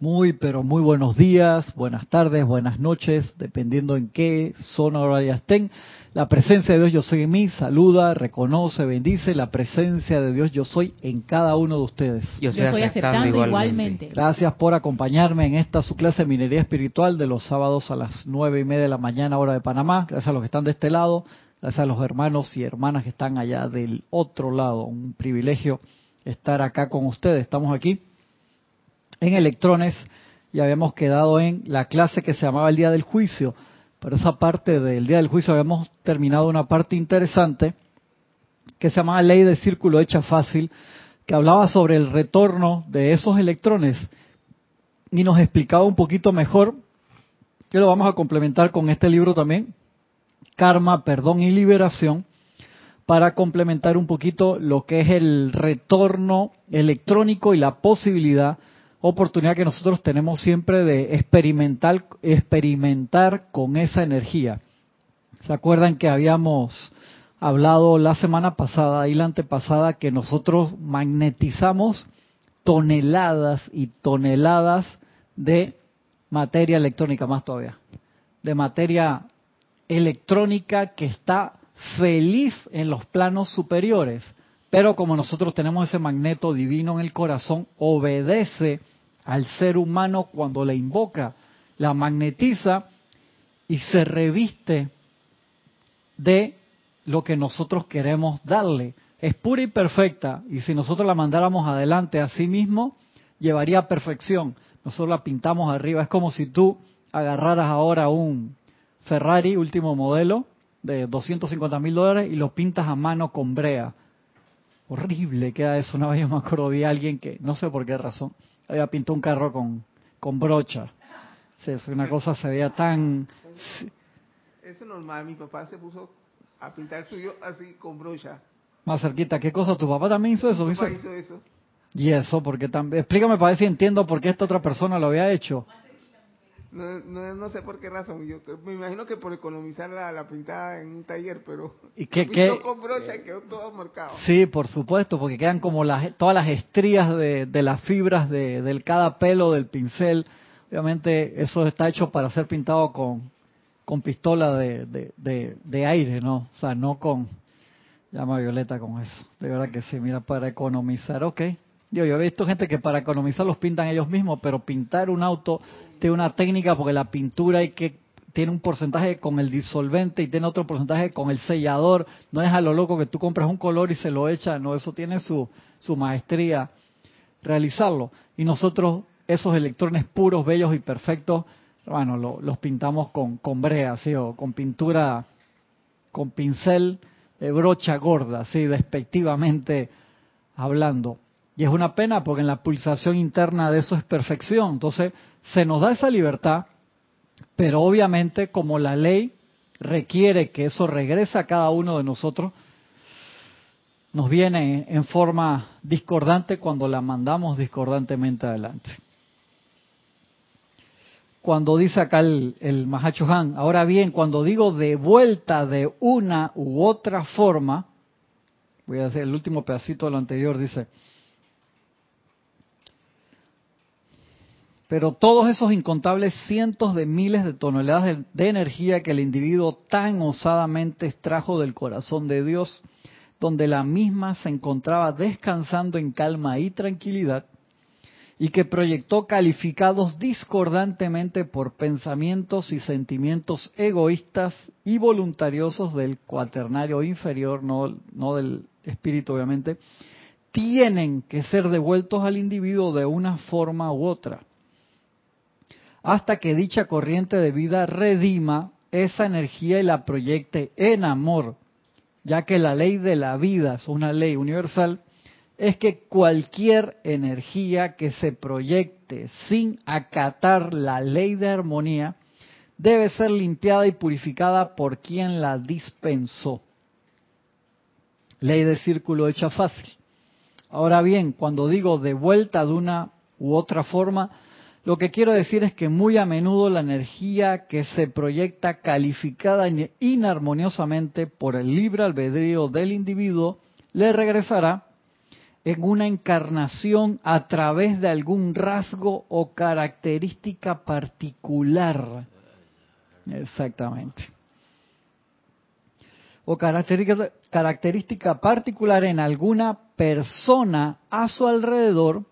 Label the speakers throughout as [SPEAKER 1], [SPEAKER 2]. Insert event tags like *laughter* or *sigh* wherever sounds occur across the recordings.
[SPEAKER 1] Muy, pero muy buenos días, buenas tardes, buenas noches, dependiendo en qué zona horaria estén. La presencia de Dios yo soy en mí, saluda, reconoce, bendice la presencia de Dios yo soy en cada uno de ustedes.
[SPEAKER 2] Yo estoy, aceptando, igualmente.
[SPEAKER 1] Gracias por acompañarme en esta su clase de minería espiritual de los sábados a las nueve y media de la mañana hora de Panamá. Gracias a los que están de este lado, gracias a los hermanos y hermanas que están allá del otro lado. Un privilegio estar acá con ustedes. Estamos aquí en electrones y habíamos quedado en la clase que se llamaba el día del juicio. Pero esa parte del día del juicio habíamos terminado una parte interesante que se llamaba ley del círculo hecha fácil, que hablaba sobre el retorno de esos electrones y nos explicaba un poquito mejor, que lo vamos a complementar con este libro también, Karma, Perdón y Liberación, para complementar un poquito lo que es el retorno electrónico y la posibilidad oportunidad que nosotros tenemos siempre de experimentar, experimentar con esa energía. ¿Se acuerdan que habíamos hablado la semana pasada y la antepasada que nosotros magnetizamos toneladas y toneladas de materia electrónica, más todavía, de materia electrónica que está feliz en los planos superiores, pero como nosotros tenemos ese magneto divino en el corazón, obedece al ser humano cuando la invoca, la magnetiza y se reviste de lo que nosotros queremos darle. Es pura y perfecta y si nosotros la mandáramos adelante a sí mismo, llevaría perfección. Nosotros la pintamos arriba. Es como si tú agarraras ahora un Ferrari último modelo de 250 mil dólares y lo pintas a mano con brea horrible queda eso. Una vez yo me acuerdo de alguien que, no sé por qué razón, había pintado un carro con, con brocha. una cosa se veía tan...
[SPEAKER 3] Eso es normal, mi papá se puso a pintar suyo así con brocha.
[SPEAKER 1] Más cerquita, ¿qué cosa? ¿Tu papá también hizo eso?
[SPEAKER 3] Mi papá hizo eso.
[SPEAKER 1] Y eso, porque también... Explícame para ver si entiendo por qué esta otra persona lo había hecho.
[SPEAKER 3] No, no, no, sé por qué razón. Yo me imagino que por economizar la, la pintada en un taller, pero
[SPEAKER 1] ¿Y *laughs*
[SPEAKER 3] con brocha y quedó todo marcado.
[SPEAKER 1] Sí, por supuesto, porque quedan como las, todas las estrías de, de las fibras de, del cada pelo del pincel. Obviamente eso está hecho para ser pintado con, con pistola de, de, de, aire, ¿no? O sea, no con llama violeta con eso. De verdad que sí, mira, para economizar, ok. Yo, yo he visto gente que para economizar los pintan ellos mismos, pero pintar un auto tiene una técnica porque la pintura hay que tiene un porcentaje con el disolvente y tiene otro porcentaje con el sellador. No es a lo loco que tú compras un color y se lo echa, no, eso tiene su, maestría realizarlo. Y nosotros, esos electrones puros, bellos y perfectos, bueno, los pintamos con, con brea, ¿sí? o con pintura, con pincel de brocha gorda, ¿sí? despectivamente hablando. Y es una pena porque en la pulsación interna de eso es perfección. Entonces, se nos da esa libertad, pero obviamente como la ley requiere que eso regrese a cada uno de nosotros, nos viene en forma discordante cuando la mandamos discordantemente adelante. Cuando dice acá el, el Mahacho Han, ahora bien, cuando digo de vuelta de una u otra forma, voy a hacer el último pedacito de lo anterior, dice, Pero todos esos incontables cientos de miles de toneladas de, energía que el individuo tan osadamente extrajo del corazón de Dios, donde la misma se encontraba descansando en calma y tranquilidad, y que proyectó calificados discordantemente por pensamientos y sentimientos egoístas y voluntariosos del cuaternario inferior, no, no del espíritu obviamente, tienen que ser devueltos al individuo de una forma u otra hasta que dicha corriente de vida redima esa energía y la proyecte en amor, ya que la ley de la vida es una ley universal, es que cualquier energía que se proyecte sin acatar la ley de armonía debe ser limpiada y purificada por quien la dispensó. Ley del círculo hecha fácil. Ahora bien, cuando digo de vuelta de una u otra forma, lo que quiero decir es que muy a menudo la energía que se proyecta calificada inarmoniosamente por el libre albedrío del individuo le regresará en una encarnación a través de algún rasgo o característica particular. Exactamente. O característica, particular en alguna persona a su alrededor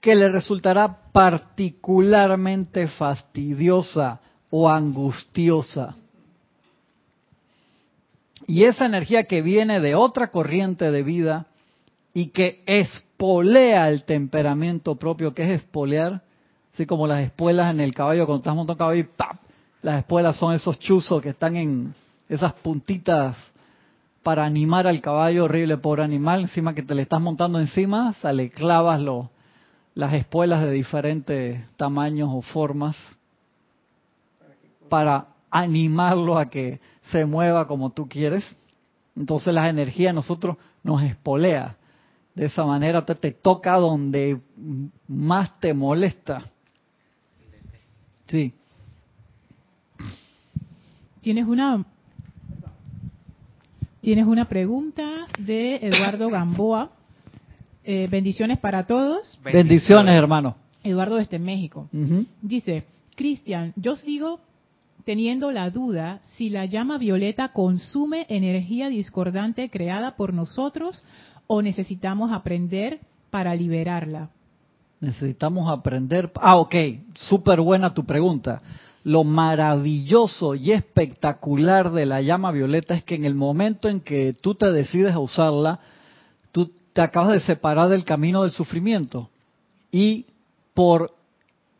[SPEAKER 1] que le resultará particularmente fastidiosa o angustiosa. Y esa energía que viene de otra corriente de vida y que espolea el temperamento propio, que es espolear, así como las espuelas en el caballo, cuando estás montando caballo y ¡pap! Las espuelas son esos chuzos que están en esas puntitas para animar al caballo, horrible por animal, encima que te le estás montando encima, sale clavas las espuelas de diferentes tamaños o formas para animarlo a que se mueva como tú quieres. Entonces las energías nosotros nos espolea. De esa manera te, te toca donde más te molesta. Sí.
[SPEAKER 2] Tienes una Tienes una pregunta de Eduardo Gamboa. Eh, bendiciones para todos.
[SPEAKER 1] Bendiciones, hermano.
[SPEAKER 2] Eduardo desde México. Dice, Cristian, yo sigo teniendo la duda si la llama violeta consume energía discordante creada por nosotros o necesitamos aprender para liberarla.
[SPEAKER 1] Necesitamos aprender. Ah, ok, súper buena tu pregunta. Lo maravilloso y espectacular de la llama violeta es que en el momento en que tú te decides a usarla, te acabas de separar del camino del sufrimiento. Y por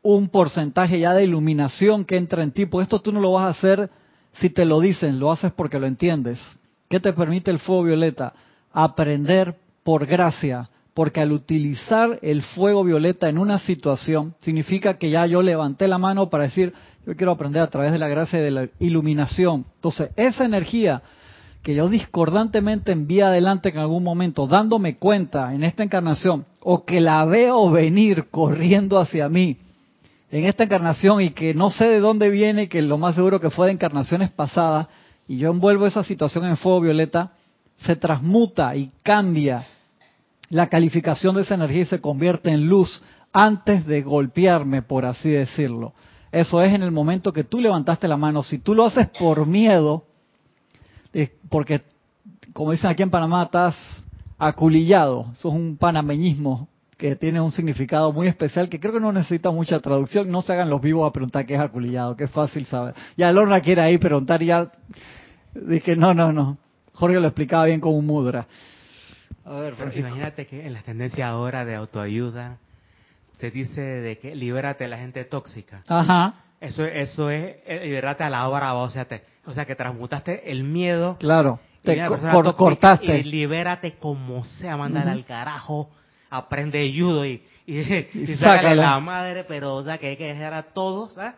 [SPEAKER 1] un porcentaje ya de iluminación que entra en ti, pues esto tú no lo vas a hacer si te lo dicen, lo haces porque lo entiendes. ¿Qué te permite el fuego violeta? aprender por gracia, porque al utilizar el fuego violeta en una situación, significa que ya yo levanté la mano para decir, yo quiero aprender a través de la gracia y de la iluminación. Entonces, esa energía que yo discordantemente envía adelante en algún momento, dándome cuenta en esta encarnación, o que la veo venir corriendo hacia mí en esta encarnación y que no sé de dónde viene, que lo más seguro que fue de encarnaciones pasadas, y yo envuelvo esa situación en fuego violeta, se transmuta y cambia la calificación de esa energía y se convierte en luz antes de golpearme, por así decirlo. Eso es en el momento que tú levantaste la mano. Si tú lo haces por miedo, porque como dicen aquí en Panamá, estás aculillado. Eso es un panameñismo que tiene un significado muy especial que creo que no necesita mucha traducción. No se hagan los vivos a preguntar qué es aculillado, que es fácil saber. Ya Lorna quiere ahí preguntar ya dije, no, no, no. Jorge lo explicaba bien como un mudra.
[SPEAKER 4] A ver, Imagínate que en la tendencia ahora de autoayuda se dice de que libérate de la gente tóxica.
[SPEAKER 1] Ajá.
[SPEAKER 4] Eso, eso es eh, libérate a la hora, o sea, te, o sea, que transmutaste el miedo.
[SPEAKER 1] Claro. Te cortaste.
[SPEAKER 4] Y libérate como sea, mándale al carajo, aprende judo y, y, *laughs* y, la madre, pero o sea, que hay que dejar a todos, ¿sabes?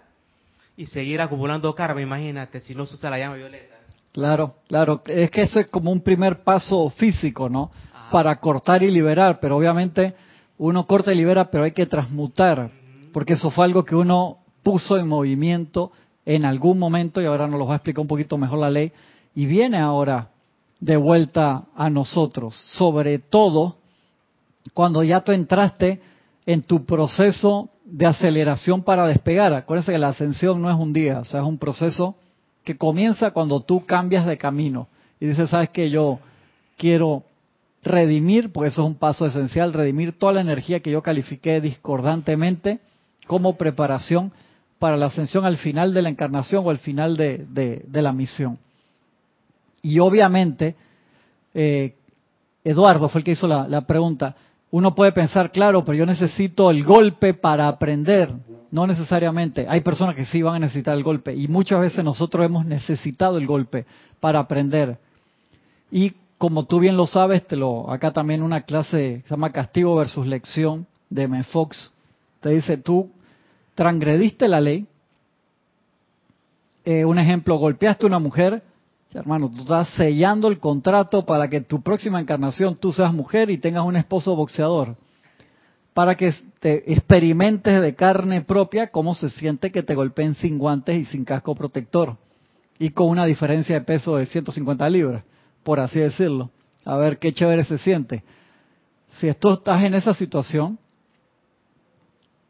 [SPEAKER 4] Y seguir acumulando karma, imagínate, si no se usa la llama violeta.
[SPEAKER 1] Claro, claro. Es que eso es como un primer paso físico, ¿no? Para cortar y liberar, pero obviamente uno corta y libera, pero hay que transmutar, porque eso fue algo que uno puso en movimiento en algún momento, y ahora nos lo va a explicar un poquito mejor la ley, y viene ahora de vuelta a nosotros, sobre todo cuando ya tú entraste en tu proceso de aceleración para despegar. Acuérdense que la ascensión no es un día, o sea, es un proceso que comienza cuando tú cambias de camino y dices, sabes que yo quiero redimir, porque eso es un paso esencial, redimir toda la energía que yo califiqué discordantemente como preparación para la ascensión al final de la encarnación o al final de, de, la misión. Y obviamente, eh, Eduardo fue el que hizo la, pregunta, uno puede pensar, claro, pero yo necesito el golpe para aprender. No necesariamente. Hay personas que sí van a necesitar el golpe y muchas veces nosotros hemos necesitado el golpe para aprender. Y como tú bien lo sabes, te lo acá también una clase se llama Castigo versus Lección de M. Fox. Te dice, tú transgrediste la ley. Eh, un ejemplo, golpeaste a una mujer. Hermano, tú estás sellando el contrato para que tu próxima encarnación tú seas mujer y tengas un esposo boxeador para que te experimentes de carne propia cómo se siente que te golpeen sin guantes y sin casco protector y con una diferencia de peso de 150 libras, por así decirlo. A ver qué chévere se siente. si tú estás en esa situación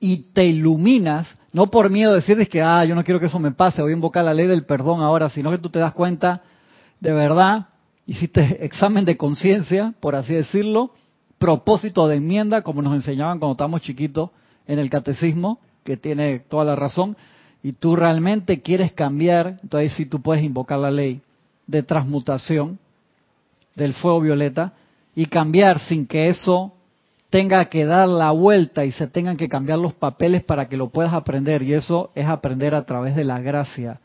[SPEAKER 1] y te iluminas, no por miedo de decir que, ah, yo no quiero que eso me pase, voy a invocar la ley del perdón ahora, sino que tú te das cuenta, de verdad, hiciste examen de conciencia, por así decirlo, propósito de enmienda, como nos enseñaban cuando estábamos chiquitos en el catecismo, que tiene toda la razón, y tú realmente quieres cambiar, entonces sí tú puedes invocar la ley de transmutación del fuego violeta y cambiar sin que eso tenga que dar la vuelta y se tengan que cambiar los papeles para que lo puedas aprender. Y eso es aprender a través de la gracia.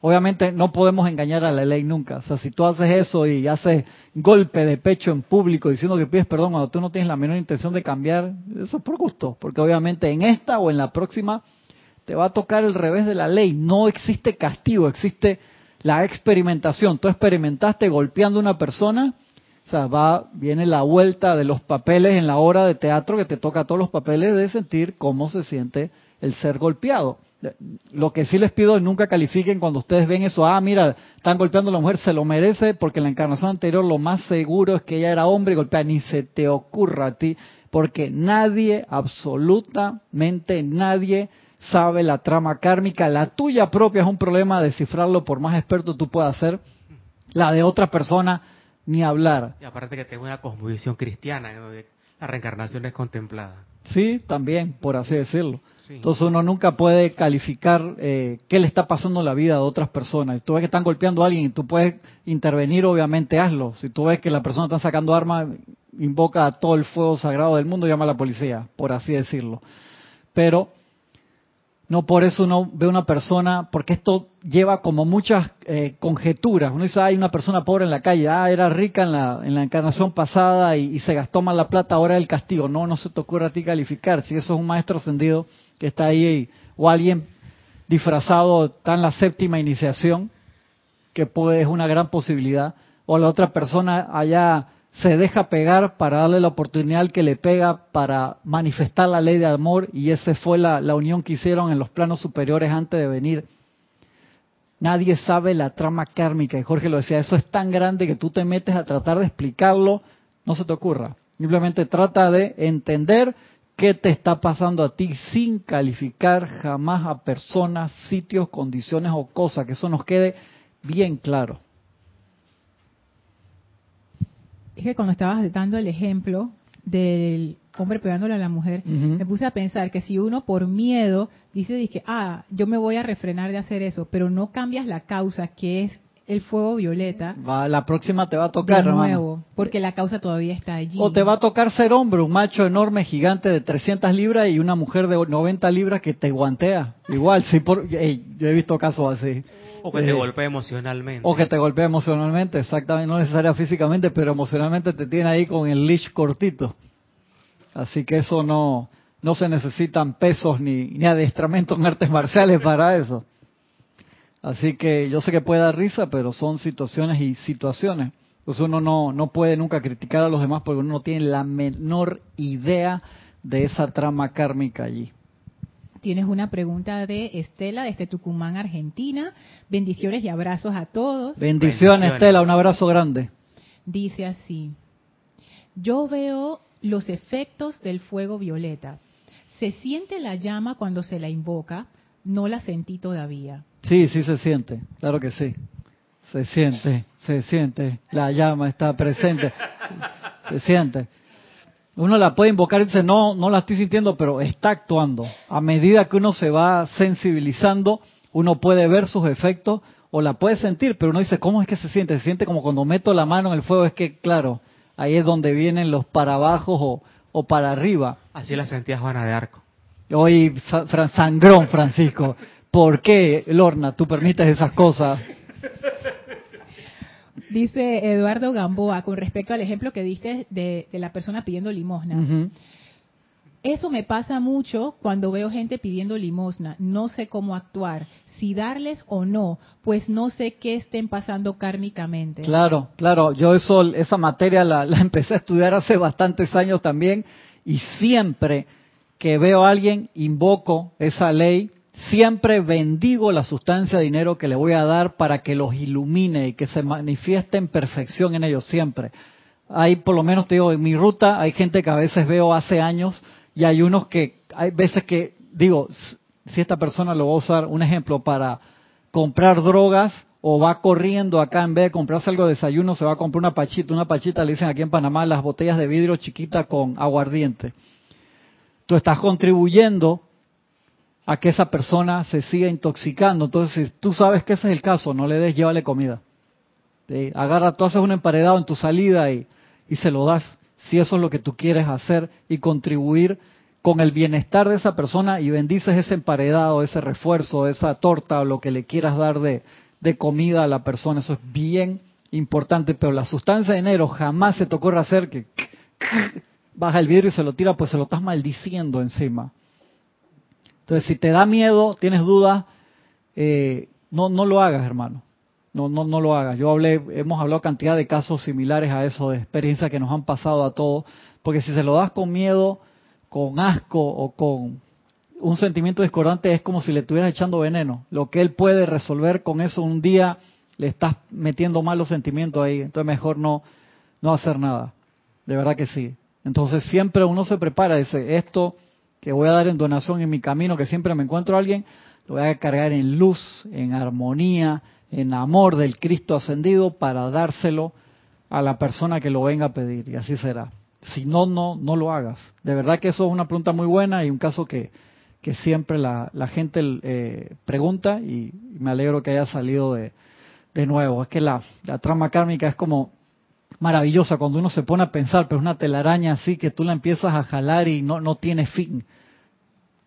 [SPEAKER 1] Obviamente no podemos engañar a la ley nunca. O sea, si tú haces eso y haces golpe de pecho en público diciendo que pides perdón cuando tú no tienes la menor intención de cambiar, eso es por gusto. Porque obviamente en esta o en la próxima te va a tocar el revés de la ley. No existe castigo, existe la experimentación. Tú experimentaste golpeando a una persona sea, va, viene la vuelta de los papeles en la hora de teatro que te toca todos los papeles de sentir cómo se siente el ser golpeado. Lo que sí les pido es nunca califiquen cuando ustedes ven eso, ah, mira, están golpeando a la mujer, se lo merece, porque en la encarnación anterior lo más seguro es que ella era hombre y golpea, ni se te ocurra a ti, porque nadie, absolutamente nadie, sabe la trama kármica, la tuya propia es un problema descifrarlo por más experto tú puedas ser, la de otra persona ni hablar.
[SPEAKER 4] Y aparte que tengo una cosmovisión cristiana, la reencarnación es contemplada.
[SPEAKER 1] Sí, también, por así decirlo. Entonces uno nunca puede calificar eh, qué le está pasando en la vida de otras personas. Si tú ves que están golpeando a alguien y tú puedes intervenir, obviamente hazlo. Si tú ves que la persona está sacando armas, invoca a todo el fuego sagrado del mundo, llama a la policía, por así decirlo. Pero no por eso uno ve una persona, porque esto lleva como muchas eh, conjeturas. Uno dice, hay una persona pobre en la calle, ah, era rica en la, en la encarnación pasada y, se gastó mal la plata, ahora el castigo. No, no se te ocurre a ti calificar. Si eso es un maestro ascendido que está ahí, o alguien disfrazado, está en la séptima iniciación, que puede, es una gran posibilidad, o la otra persona allá se deja pegar para darle la oportunidad que le pega para manifestar la ley de amor y esa fue la, unión que hicieron en los planos superiores antes de venir. Nadie sabe la trama kármica y Jorge lo decía, eso es tan grande que tú te metes a tratar de explicarlo, no se te ocurra. Simplemente trata de entender qué te está pasando a ti sin calificar jamás a personas, sitios, condiciones o cosas, que eso nos quede bien claro.
[SPEAKER 2] Es que cuando estabas dando el ejemplo del hombre pegándole a la mujer, me puse a pensar que si uno por miedo dice, dice, ah, yo me voy a refrenar de hacer eso, pero no cambias la causa, que es el fuego violeta.
[SPEAKER 1] Va, la próxima te va a tocar,
[SPEAKER 2] de nuevo, porque la causa todavía está allí.
[SPEAKER 1] O te va a tocar ser hombre, un macho enorme, gigante de 300 libras y una mujer de 90 libras que te guantea. Igual, sí, por, yo he visto casos así.
[SPEAKER 4] O que te eh, golpee emocionalmente.
[SPEAKER 1] O que te golpee emocionalmente, exactamente, no necesariamente físicamente, pero emocionalmente te tiene ahí con el leash cortito. Así que eso no, no se necesitan pesos ni, ni adiestramiento en artes marciales para eso. Así que yo sé que puede dar risa, pero son situaciones y situaciones. Entonces uno no, no puede nunca criticar a los demás porque uno no tiene la menor idea de esa trama kármica allí.
[SPEAKER 2] Tienes una pregunta de Estela desde Tucumán, Argentina. Bendiciones y abrazos a todos.
[SPEAKER 1] Bendiciones, Estela, un abrazo grande.
[SPEAKER 2] Dice así, yo veo los efectos del fuego violeta. Se siente la llama cuando se la invoca, no la sentí todavía.
[SPEAKER 1] Sí, sí se siente, claro que sí. Se siente, se siente, la llama está presente, se siente. Uno la puede invocar y dice, no, no la estoy sintiendo, pero está actuando. A medida que uno se va sensibilizando, uno puede ver sus efectos o la puede sentir, pero uno dice, ¿cómo es que se siente? Se siente como cuando meto la mano en el fuego, es que, claro, ahí es donde vienen los para abajo o, para arriba.
[SPEAKER 4] Así la sentía Juana de Arco.
[SPEAKER 1] Hoy, sangrón, Francisco. ¿Por qué, Lorna, tú permites esas cosas?
[SPEAKER 2] Dice Eduardo Gamboa con respecto al ejemplo que diste de, la persona pidiendo limosna. Eso me pasa mucho cuando veo gente pidiendo limosna. No sé cómo actuar, si darles o no, pues no sé qué estén pasando kármicamente.
[SPEAKER 1] Claro, claro. Yo eso, esa materia la, la empecé a estudiar hace bastantes años también y siempre que veo a alguien invoco esa ley Siempre bendigo la sustancia de dinero que le voy a dar para que los ilumine y que se manifieste en perfección en ellos siempre. hay por lo menos te digo, en mi ruta hay gente que a veces veo hace años y hay unos que, hay veces que digo, si esta persona lo va a usar, un ejemplo, para comprar drogas o va corriendo acá en vez de comprarse algo de desayuno, se va a comprar una pachita, una pachita le dicen aquí en Panamá las botellas de vidrio chiquita con aguardiente. Tú estás contribuyendo a que esa persona se siga intoxicando. Entonces, si tú sabes que ese es el caso, no le des, llévale comida. Agarra, tú haces un emparedado en tu salida y, y se lo das, si eso es lo que tú quieres hacer y contribuir con el bienestar de esa persona y bendices ese emparedado, ese refuerzo, esa torta o lo que le quieras dar de, de comida a la persona. Eso es bien importante, pero la sustancia de enero jamás se te ocurre hacer que baja el vidrio y se lo tira, pues se lo estás maldiciendo encima. Entonces, si te da miedo, tienes dudas, eh, no, no lo hagas, hermano. No, no, no lo hagas. Yo hablé, hemos hablado cantidad de casos similares a eso, de experiencias que nos han pasado a todos, porque si se lo das con miedo, con asco o con un sentimiento discordante, es como si le estuvieras echando veneno. Lo que él puede resolver con eso un día, le estás metiendo malos sentimientos ahí. Entonces mejor no, no hacer nada. De verdad que sí. Entonces siempre uno se prepara, dice, esto que voy a dar en donación en mi camino, que siempre me encuentro a alguien, lo voy a cargar en luz, en armonía, en amor del Cristo ascendido para dárselo a la persona que lo venga a pedir y así será. Si no, no, no lo hagas. De verdad que eso es una pregunta muy buena y un caso que, que siempre la, la gente eh, pregunta y, me alegro que haya salido de, de nuevo. Es que la, la trama kármica es como maravillosa cuando uno se pone a pensar, pero es una telaraña así que tú la empiezas a jalar y no, no tiene fin.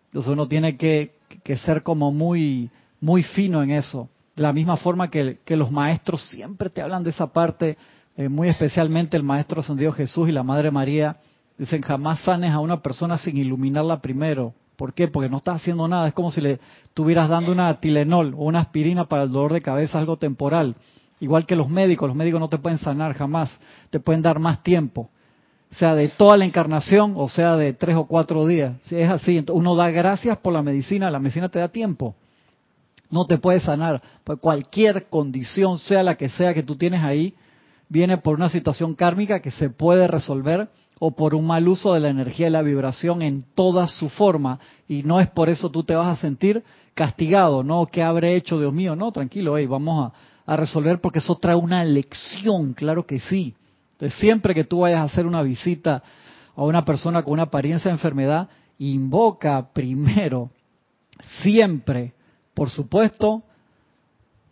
[SPEAKER 1] Entonces uno tiene que, que ser como muy, muy fino en eso. De la misma forma que, que los maestros siempre te hablan de esa parte, eh, muy especialmente el maestro ascendido Jesús y la Madre María, dicen jamás sanes a una persona sin iluminarla primero. ¿Por qué? Porque no estás haciendo nada. Es como si le estuvieras dando una Tilenol o una aspirina para el dolor de cabeza, algo temporal. Igual que los médicos, los médicos no te pueden sanar jamás, te pueden dar más tiempo. Sea de toda la encarnación o sea de tres o cuatro días. Si es así, uno da gracias por la medicina, la medicina te da tiempo. No te puede sanar. Pues cualquier condición, sea la que sea que tú tienes ahí, viene por una situación kármica que se puede resolver o por un mal uso de la energía y la vibración en toda su forma. Y no es por eso tú te vas a sentir castigado, ¿no? ¿Qué habré hecho, Dios mío? No, tranquilo, hey, vamos a, a resolver porque eso trae una lección, claro que sí. Entonces, siempre que tú vayas a hacer una visita a una persona con una apariencia de enfermedad, invoca primero, siempre, por supuesto,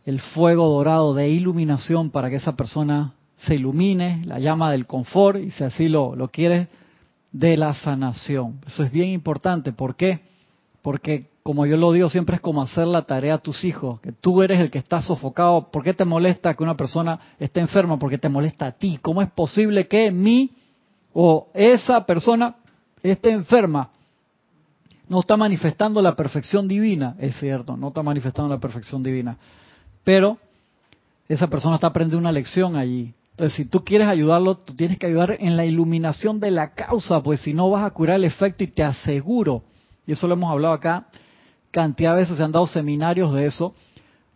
[SPEAKER 1] el fuego dorado de iluminación para que esa persona se ilumine, la llama del confort y si así lo, lo quieres, de la sanación. Eso es bien importante. ¿Por qué? Porque como yo lo digo, siempre es como hacer la tarea a tus hijos, que tú eres el que está sofocado. ¿Por qué te molesta que una persona esté enferma? Porque te molesta a ti. ¿Cómo es posible que mi o esa persona esté enferma? No está manifestando la perfección divina, es cierto, no está manifestando la perfección divina. Pero esa persona está aprendiendo una lección allí. Entonces, si tú quieres ayudarlo, tú tienes que ayudar en la iluminación de la causa, pues si no vas a curar el efecto y te aseguro, y eso lo hemos hablado acá, cantidad de veces se han dado seminarios de eso,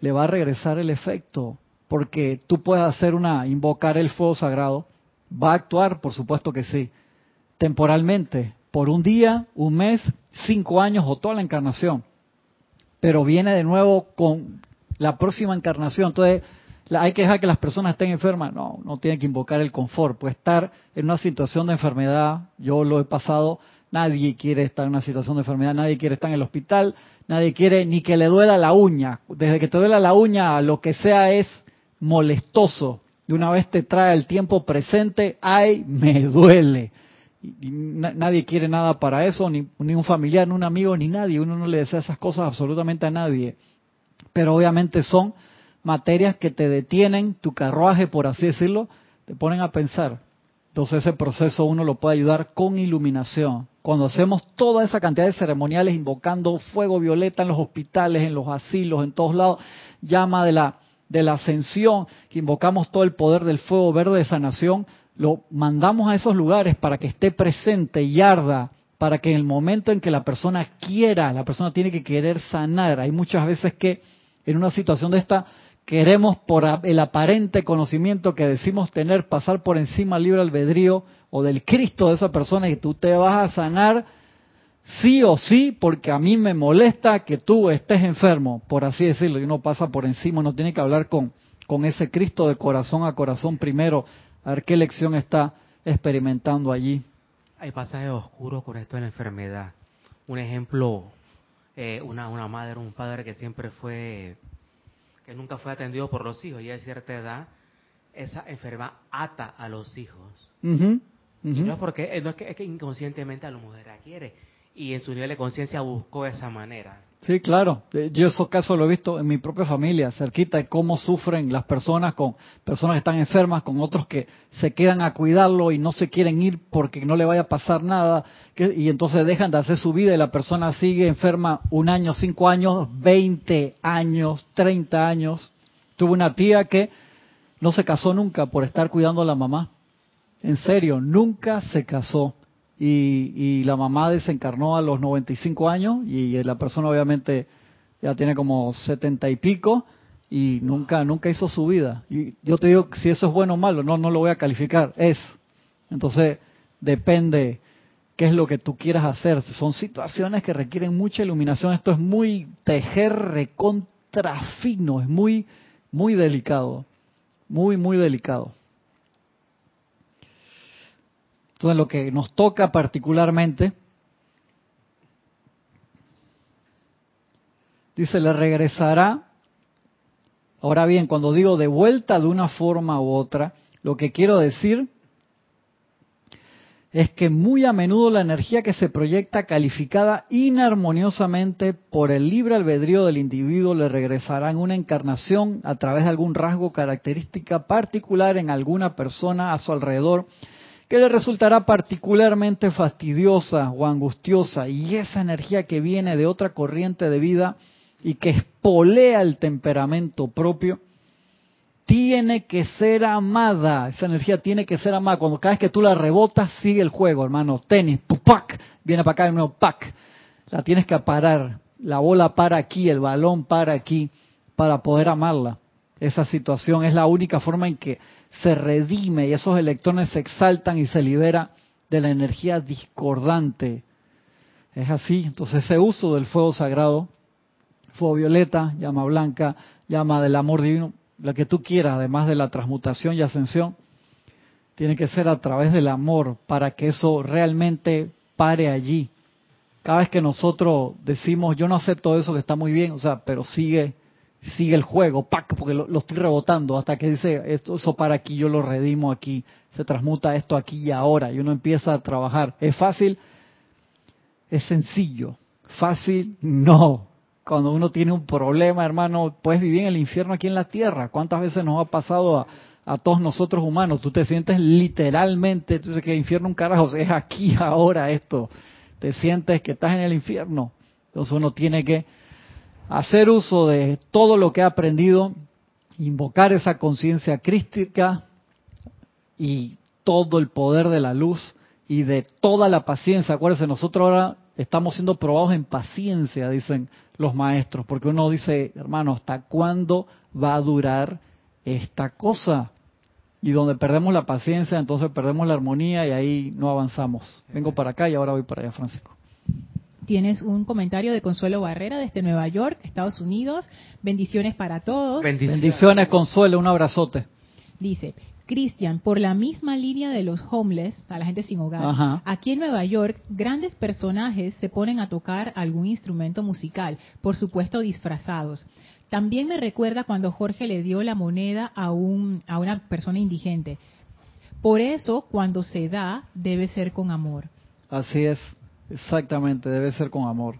[SPEAKER 1] le va a regresar el efecto, porque tú puedes hacer una, invocar el fuego sagrado, va a actuar, por supuesto que sí, temporalmente, por un día, un mes, cinco años o toda la encarnación, pero viene de nuevo con la próxima encarnación, entonces hay que dejar que las personas estén enfermas. No, no tiene que invocar el confort. Puede estar en una situación de enfermedad. Yo lo he pasado. Nadie quiere estar en una situación de enfermedad. Nadie quiere estar en el hospital. Nadie quiere ni que le duela la uña. Desde que te duela la uña, lo que sea es molestoso. De una vez te trae el tiempo presente. Ay, me duele. Y, nadie quiere nada para eso, ni, ni un familiar, ni un amigo, ni nadie. Uno no le desea esas cosas absolutamente a nadie. Pero obviamente son materias que te detienen tu carruaje, por así decirlo, te ponen a pensar. Entonces ese proceso uno lo puede ayudar con iluminación. Cuando hacemos toda esa cantidad de ceremoniales invocando fuego violeta en los hospitales, en los asilos, en todos lados, llama de la, de la ascensión, que invocamos todo el poder del fuego verde de sanación, lo mandamos a esos lugares para que esté presente y arda, para que en el momento en que la persona quiera, la persona tiene que querer sanar. Hay muchas veces que en una situación de esta queremos por el aparente conocimiento que decimos tener pasar por encima del libre albedrío o del Cristo de esa persona y tú te vas a sanar sí o sí porque a mí me molesta que tú estés enfermo, por así decirlo, y uno pasa por encima, uno tiene que hablar con, con ese Cristo de corazón a corazón primero, a ver qué lección está experimentando allí.
[SPEAKER 4] Hay pasajes oscuros con esto de la enfermedad. Un ejemplo, eh, una, una madre, un padre que siempre fue, que nunca fue atendido por los hijos, y a cierta edad, esa enfermedad ata a los hijos. Y no es porque, no es que, es que inconscientemente a la mujer la quiere, y en su nivel de conciencia buscó esa manera.
[SPEAKER 1] Sí, claro. Eh, yo esos casos lo he visto en mi propia familia, cerquita de cómo sufren las personas con personas que están enfermas, con otros que se quedan a cuidarlo y no se quieren ir porque no le vaya a pasar nada, y entonces dejan de hacer su vida y la persona sigue enferma un año, cinco años, veinte años, treinta años. Tuve una tía que no se casó nunca por estar cuidando a la mamá. En serio, nunca se casó y, la mamá desencarnó a los 95 años y la persona obviamente ya tiene como 70 y pico y nunca nunca hizo su vida. Y yo te digo si eso es bueno o malo, no no lo voy a calificar, es. Entonces, depende qué es lo que tú quieras hacer. Son situaciones que requieren mucha iluminación. Esto es muy tejer recontra fino, es muy muy delicado. Muy muy delicado. Entonces, lo que nos toca particularmente, dice, le regresará. Ahora bien, cuando digo de vuelta de una forma u otra, lo que quiero decir es que muy a menudo la energía que se proyecta calificada inarmoniosamente por el libre albedrío del individuo le regresará en una encarnación a través de algún rasgo característica particular en alguna persona a su alrededor que le resultará particularmente fastidiosa o angustiosa, y esa energía que viene de otra corriente de vida y que espolea el temperamento propio, tiene que ser amada, esa energía tiene que ser amada. Cuando cada vez que tú la rebotas, sigue el juego, hermano. Tenis, ¡pac! viene para acá de nuevo, ¡pac! La tienes que parar, la bola para aquí, el balón para aquí, para poder amarla. Esa situación es la única forma en que se redime y esos electrones se exaltan y se libera de la energía discordante. Es así, entonces ese uso del fuego sagrado, fuego violeta, llama blanca, llama del amor divino, la que tú quieras, además de la transmutación y ascensión, tiene que ser a través del amor para que eso realmente pare allí. Cada vez que nosotros decimos, yo no acepto eso que está muy bien, o sea, pero sigue sigue el juego, ¡pac! porque lo, estoy rebotando hasta que dice, esto, eso para aquí, yo lo redimo aquí, se transmuta esto aquí y ahora, y uno empieza a trabajar. ¿Es fácil? Es sencillo. ¿Fácil? No. Cuando uno tiene un problema, hermano, puedes vivir en el infierno aquí en la tierra. ¿Cuántas veces nos ha pasado a, a todos nosotros humanos? Tú te sientes literalmente, entonces que el infierno un carajo, es aquí ahora esto. Te sientes que estás en el infierno. Entonces uno tiene que hacer uso de todo lo que ha aprendido, invocar esa conciencia crística y todo el poder de la luz y de toda la paciencia. Acuérdense, nosotros ahora estamos siendo probados en paciencia, dicen los maestros, porque uno dice, hermano, ¿hasta cuándo va a durar esta cosa? Y donde perdemos la paciencia, entonces perdemos la armonía y ahí no avanzamos. Vengo para acá y ahora voy para allá, Francisco.
[SPEAKER 2] Tienes un comentario de Consuelo Barrera desde Nueva York, Estados Unidos. Bendiciones para todos.
[SPEAKER 1] Bendiciones, Consuelo, un abrazote.
[SPEAKER 2] Dice, Cristian, por la misma línea de los homeless, a la gente sin hogar, aquí en Nueva York, grandes personajes se ponen a tocar algún instrumento musical, por supuesto disfrazados. También me recuerda cuando Jorge le dio la moneda a, un, a una persona indigente. Por eso, cuando se da, debe ser con amor.
[SPEAKER 1] Así es. Exactamente, debe ser con amor.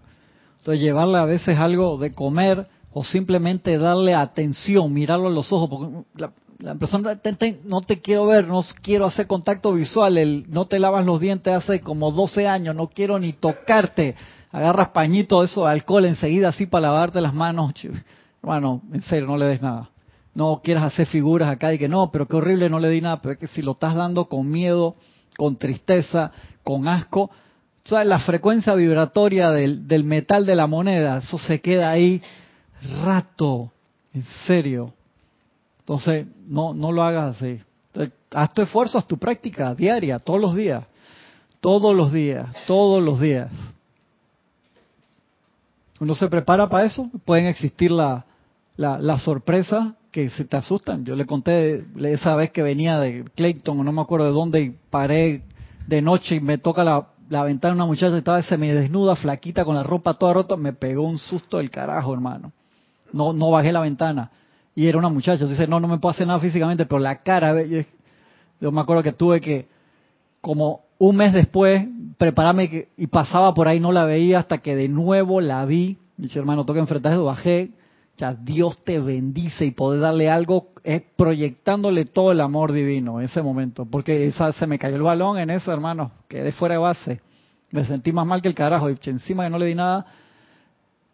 [SPEAKER 1] Entonces llevarle a veces algo de comer o simplemente darle atención, mirarlo a los ojos, porque la, persona no te quiero ver, no quiero hacer contacto visual, el, no te lavas los dientes hace como 12 años, no quiero ni tocarte, agarras pañito, eso, alcohol enseguida así para lavarte las manos, hermano, en serio, no le des nada. No quieras hacer figuras acá y que no, pero qué horrible, no le di nada, pero es que si lo estás dando con miedo, con tristeza, con asco, la frecuencia vibratoria del, del metal de la moneda, eso se queda ahí rato, en serio. Entonces, no, no lo hagas así. Haz tu esfuerzo, haz tu práctica diaria, todos los días. Todos los días, todos los días. Uno se prepara para eso, pueden existir la, la, sorpresa que se te asustan. Yo le conté esa vez que venía de Clayton, o no me acuerdo de dónde, y paré de noche y me toca la, la ventana una muchacha estaba desnuda, flaquita, con la ropa toda rota, me pegó un susto del carajo, hermano. No, no bajé la ventana. Y era una muchacha. Dice, no, no me puedo hacer nada físicamente, pero la cara, yo, yo me acuerdo que tuve que, como un mes después, prepararme y pasaba por ahí, no la veía hasta que de nuevo la vi. Dice, hermano, toca enfrentar eso, bajé, Dios te bendice y poder darle algo es proyectándole todo el amor divino en ese momento. Porque esa, se me cayó el balón en eso, hermano. Quedé fuera de base. Me sentí más mal que el carajo. Y encima que no le di nada,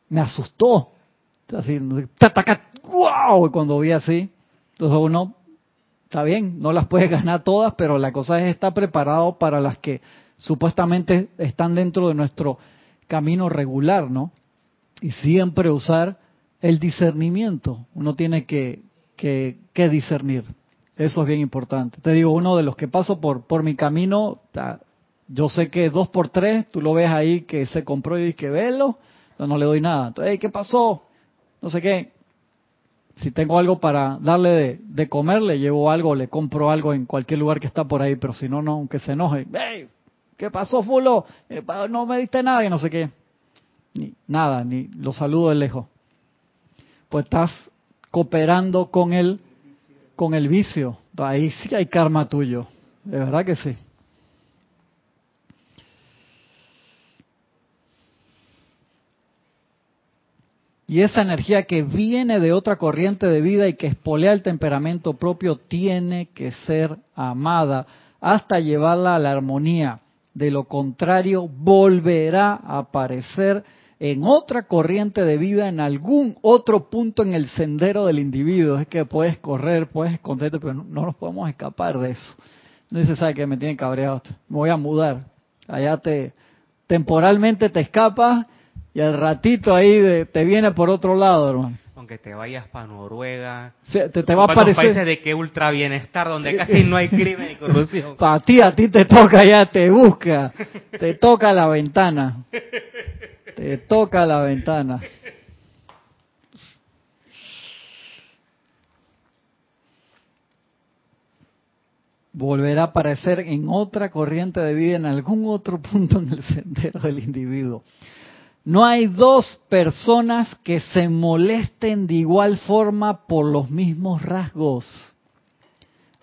[SPEAKER 1] me asustó. Así, ¡wow! Cuando vi así. Entonces uno, está bien, no las puede ganar todas, pero la cosa es estar preparado para las que supuestamente están dentro de nuestro camino regular, ¿no? Y siempre usar el discernimiento. Uno tiene que, que, discernir. Eso es bien importante. Te digo, uno de los que paso por, por mi camino, yo sé que dos por tres, tú lo ves ahí que se compró y que velo, no, no le doy nada. Entonces, ¿qué pasó? No sé qué. Si tengo algo para darle de, de, comer, le llevo algo, le compro algo en cualquier lugar que está por ahí, pero si no, no, aunque se enoje. ¡Hey! ¿Qué pasó, Fulo? Eh, no me diste nada y no sé qué. Ni, nada, ni lo saludo de lejos pues estás cooperando con el, con el vicio. Ahí sí hay karma tuyo, de verdad que sí. Y esa energía que viene de otra corriente de vida y que espolea el temperamento propio tiene que ser amada hasta llevarla a la armonía. De lo contrario, volverá a aparecer en otra corriente de vida, en algún otro punto en el sendero del individuo. Es que puedes correr, puedes esconderte, pero no, nos podemos escapar de eso. No dice, ¿sabe que me tiene cabreado? Me voy a mudar. Allá te, temporalmente te escapas y al ratito ahí te viene por otro lado, hermano.
[SPEAKER 4] Aunque te vayas para Noruega,
[SPEAKER 1] te, te va a parecer
[SPEAKER 4] países de que ultra bienestar, donde casi no hay crimen y corrupción. *laughs*
[SPEAKER 1] Para ti, a ti te toca ya, te busca, *laughs* te toca la ventana. Te toca la ventana. Volverá a aparecer en otra corriente de vida en algún otro punto en el sendero del individuo. No hay dos personas que se molesten de igual forma por los mismos rasgos,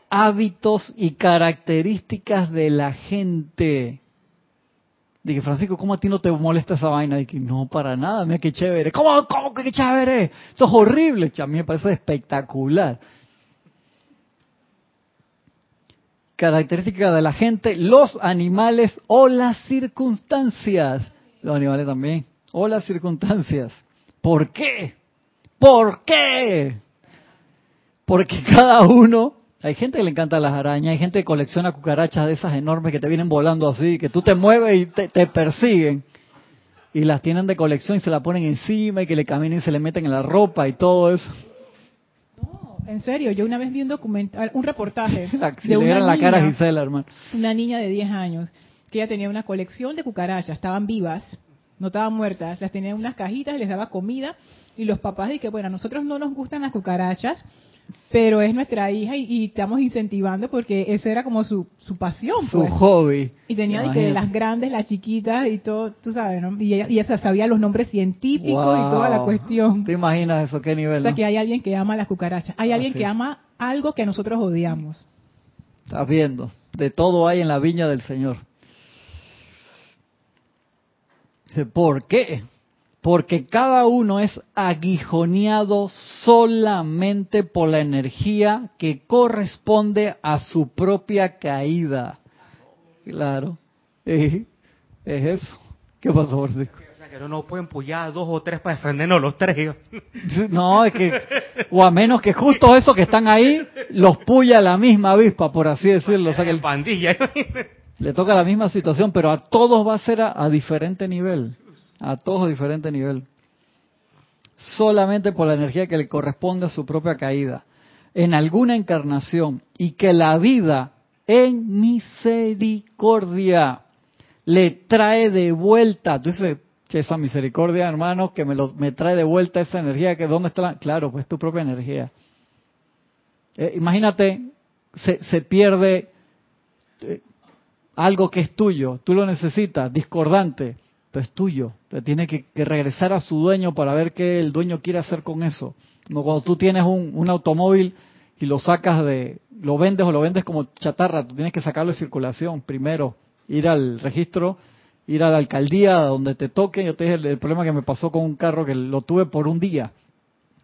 [SPEAKER 1] hábitos y características de la gente. Dije, Francisco, ¿cómo a ti no te molesta esa vaina? Dije, no, para nada, mira qué chévere. ¿Cómo, cómo qué chévere? Eso es horrible. A mí me parece espectacular. Característica de la gente, los animales o las circunstancias. Los animales también. O las circunstancias. ¿Por qué? ¿Por qué? Porque cada uno hay gente que le encanta las arañas, hay gente que colecciona cucarachas de esas enormes que te vienen volando así, que tú te mueves y te, persiguen. Y las tienen de colección y se la ponen encima y que le caminen y se le meten en la ropa y todo eso.
[SPEAKER 2] No, en serio, yo una vez vi un documental, un reportaje. *laughs*
[SPEAKER 1] de una la cara a Gisela, hermano.
[SPEAKER 2] Una niña de 10 años que ella tenía una colección de cucarachas, estaban vivas, no estaban muertas, las tenía en unas cajitas, les daba comida y los papás dijeron que bueno, a nosotros no nos gustan las cucarachas, pero es nuestra hija y, estamos incentivando porque esa era como su, su pasión.
[SPEAKER 1] Su pues. hobby.
[SPEAKER 2] Y tenía de las grandes, las chiquitas y todo, tú sabes, ¿no? Y ella, sabía los nombres científicos y toda la cuestión.
[SPEAKER 1] ¿Te imaginas eso? ¿Qué nivel?
[SPEAKER 2] O sea, que hay alguien que ama las cucarachas. Hay alguien que ama algo que nosotros odiamos.
[SPEAKER 1] Estás viendo. De todo hay en la viña del Señor. ¿Por qué? Porque cada uno es aguijoneado solamente por la energía que corresponde a su propia caída. Claro, es eso. ¿Qué pasó, Francisco?
[SPEAKER 4] O sea, que no nos pueden pullar dos o tres para defendernos los tres. *laughs*
[SPEAKER 1] No, es que, o a menos que justo esos que están ahí, los puya la misma avispa, por así decirlo. O sea, que el,
[SPEAKER 4] pandilla.
[SPEAKER 1] le toca la misma situación, pero a todos va a ser a diferente nivel a todos a diferente nivel. Solamente por la energía que le corresponde a su propia caída. en alguna encarnación y que la vida en misericordia le trae de vuelta. Tú dices, esa misericordia, hermano, que me, lo, me trae de vuelta esa energía, que ¿dónde está? Claro, pues tu propia energía. Eh, imagínate, se, se pierde eh, algo que es tuyo, tú lo necesitas, discordante, pero es tuyo. Te tiene que, regresar a su dueño para ver qué el dueño quiere hacer con eso. Como cuando tú tienes un, automóvil y lo sacas de, lo vendes o lo vendes como chatarra, tú tienes que sacarlo de circulación primero, ir al registro, ir a la alcaldía donde te toque. Yo te dije el, problema que me pasó con un carro que lo tuve por un día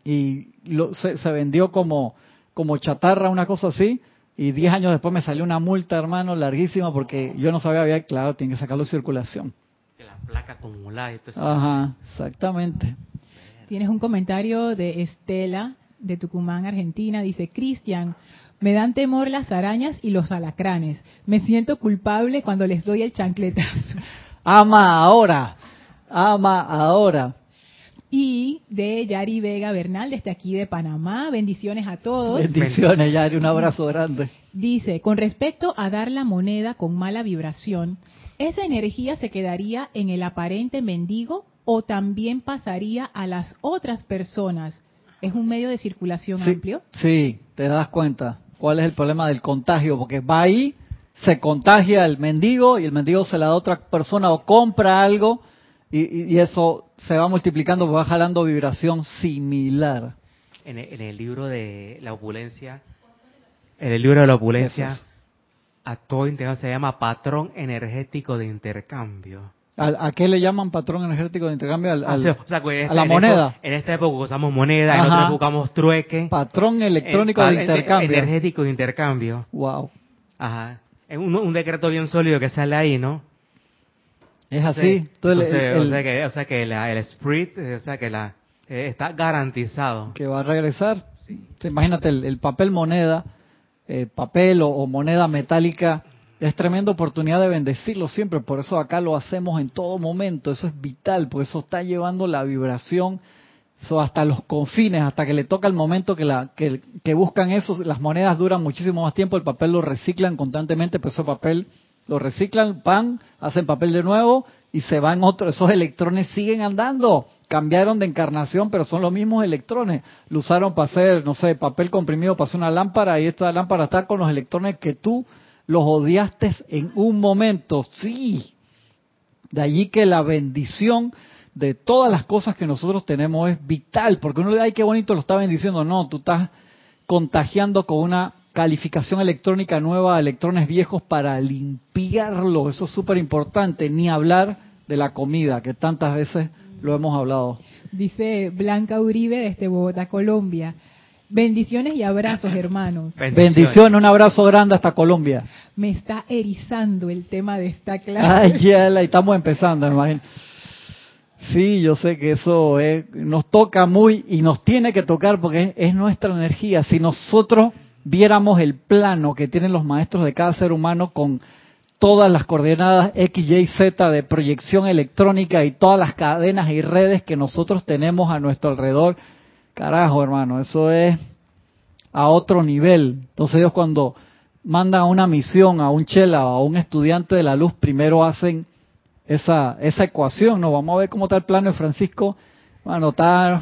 [SPEAKER 1] y lo, se, vendió como, como chatarra, una cosa así. Y diez años después me salió una multa, hermano, larguísima porque yo no sabía, había, claro, tiene que sacarlo de circulación.
[SPEAKER 4] La placa acumulada y todo
[SPEAKER 1] Ajá, exactamente.
[SPEAKER 2] Tienes un comentario de Estela de Tucumán, Argentina. Dice, Cristian, me dan temor las arañas y los alacranes. Me siento culpable cuando les doy el chancletazo. *laughs*
[SPEAKER 1] Ama ahora, ama ahora.
[SPEAKER 2] Y de Yari Vega Bernal, desde aquí de Panamá. Bendiciones a todos.
[SPEAKER 1] Bendiciones, Yari, un abrazo grande.
[SPEAKER 2] Dice, con respecto a dar la moneda con mala vibración, ¿esa energía se quedaría en el aparente mendigo o también pasaría a las otras personas? ¿Es un medio de circulación amplio?
[SPEAKER 1] Sí, te das cuenta cuál es el problema del contagio, porque va ahí, se contagia el mendigo y el mendigo se la da a otra persona o compra algo y, eso se va multiplicando, va jalando vibración similar.
[SPEAKER 4] En el, libro de la opulencia, en el libro de la opulencia, a todo integrante se llama patrón energético de intercambio.
[SPEAKER 1] ¿A, qué le llaman patrón energético de intercambio? Al,
[SPEAKER 4] ah,
[SPEAKER 1] pues, a la moneda.
[SPEAKER 4] en esta época usamos moneda, en otra época usamos trueque.
[SPEAKER 1] Patrón electrónico de intercambio.
[SPEAKER 4] Energético de intercambio.
[SPEAKER 1] Wow.
[SPEAKER 4] Ajá. Es un, decreto bien sólido que sale ahí, ¿no?
[SPEAKER 1] Es así.
[SPEAKER 4] o, sea que, o sea que el spirit, o sea que la eh, está garantizado.
[SPEAKER 1] Que va a regresar. Sí. imagínate el, papel moneda, eh, papel o moneda metálica es tremenda oportunidad de bendecirlo siempre, por eso acá lo hacemos en todo momento, eso es vital, por eso está llevando la vibración hasta los confines, hasta que le toca el momento que, la, que, buscan eso, las monedas duran muchísimo más tiempo, el papel lo reciclan constantemente, pero ese papel lo reciclan, pan, hacen papel de nuevo y se van otros, esos electrones siguen andando, cambiaron de encarnación, pero son los mismos electrones, lo usaron para hacer, no sé, papel comprimido para hacer una lámpara y esta lámpara está con los electrones que tú los odiaste en un momento, sí. De allí que la bendición de todas las cosas que nosotros tenemos es vital, porque uno le ay, qué bonito lo está bendiciendo. No, tú estás contagiando con una calificación electrónica nueva a electrones viejos para limpiarlo. Eso es súper importante. Ni hablar de la comida, que tantas veces lo hemos hablado.
[SPEAKER 2] Dice Blanca Uribe desde Bogotá, Colombia. Bendiciones y abrazos, *laughs* hermanos.
[SPEAKER 1] Bendiciones. un abrazo grande hasta Colombia.
[SPEAKER 2] Me está erizando el tema de esta clase.
[SPEAKER 1] Ay, ya, estamos empezando, imagino. Sí, yo sé que eso nos toca muy y nos tiene que tocar porque es, nuestra energía. Si nosotros viéramos el plano que tienen los maestros de cada ser humano con todas las coordenadas X, Y, Z de proyección electrónica y todas las cadenas y redes que nosotros tenemos a nuestro alrededor, Carajo, hermano, eso es a otro nivel. Entonces ellos cuando mandan a una misión a un chela o a un estudiante de la luz, primero hacen esa, esa ecuación, ¿no? Vamos a ver cómo está el plano de Francisco. A anotar,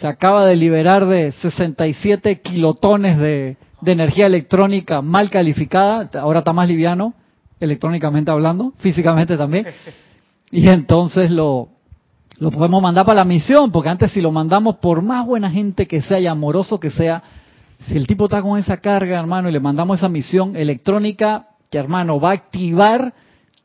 [SPEAKER 1] se acaba de liberar de 67 kilotones de, de energía electrónica mal calificada, ahora está más liviano, electrónicamente hablando, *laughs* físicamente también. *laughs* Y entonces lo, lo podemos mandar para la misión, porque antes si lo mandamos por más buena gente que sea y amoroso que sea, si el tipo está con esa carga, hermano, y le mandamos esa misión electrónica, que hermano, va a activar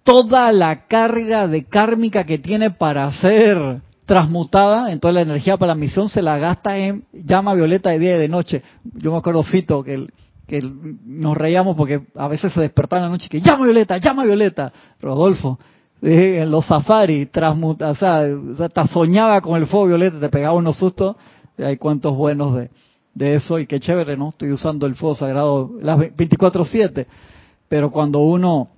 [SPEAKER 1] toda la carga de kármica que tiene para ser transmutada, entonces la energía para la misión se la gasta en llama violeta de día y de noche. Yo me acuerdo, Fito, que, que nos reíamos porque a veces se despertaba en la noche que llama violeta, llama violeta. Rodolfo, en los safaris, o sea, te soñaba con el fuego violeta, te pegaba unos sustos, hay cuantos buenos de, de eso, y qué chévere, ¿no? Estoy usando el fuego sagrado las 24-7, pero cuando uno,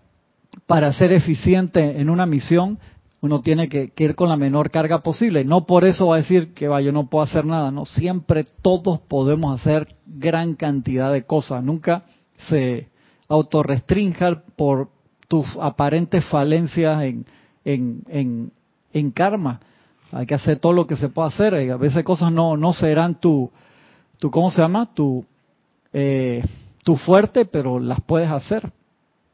[SPEAKER 1] para ser eficiente en una misión, uno tiene que, ir con la menor carga posible. No por eso va a decir que va, yo no puedo hacer nada, no. Siempre todos podemos hacer gran cantidad de cosas. Nunca se autorrestrinja por tus aparentes falencias en, en, en, en karma. Hay que hacer todo lo que se pueda hacer. A veces cosas no, no serán tu, tu, ¿cómo se llama? Tu, eh, tu fuerte, pero las puedes hacer.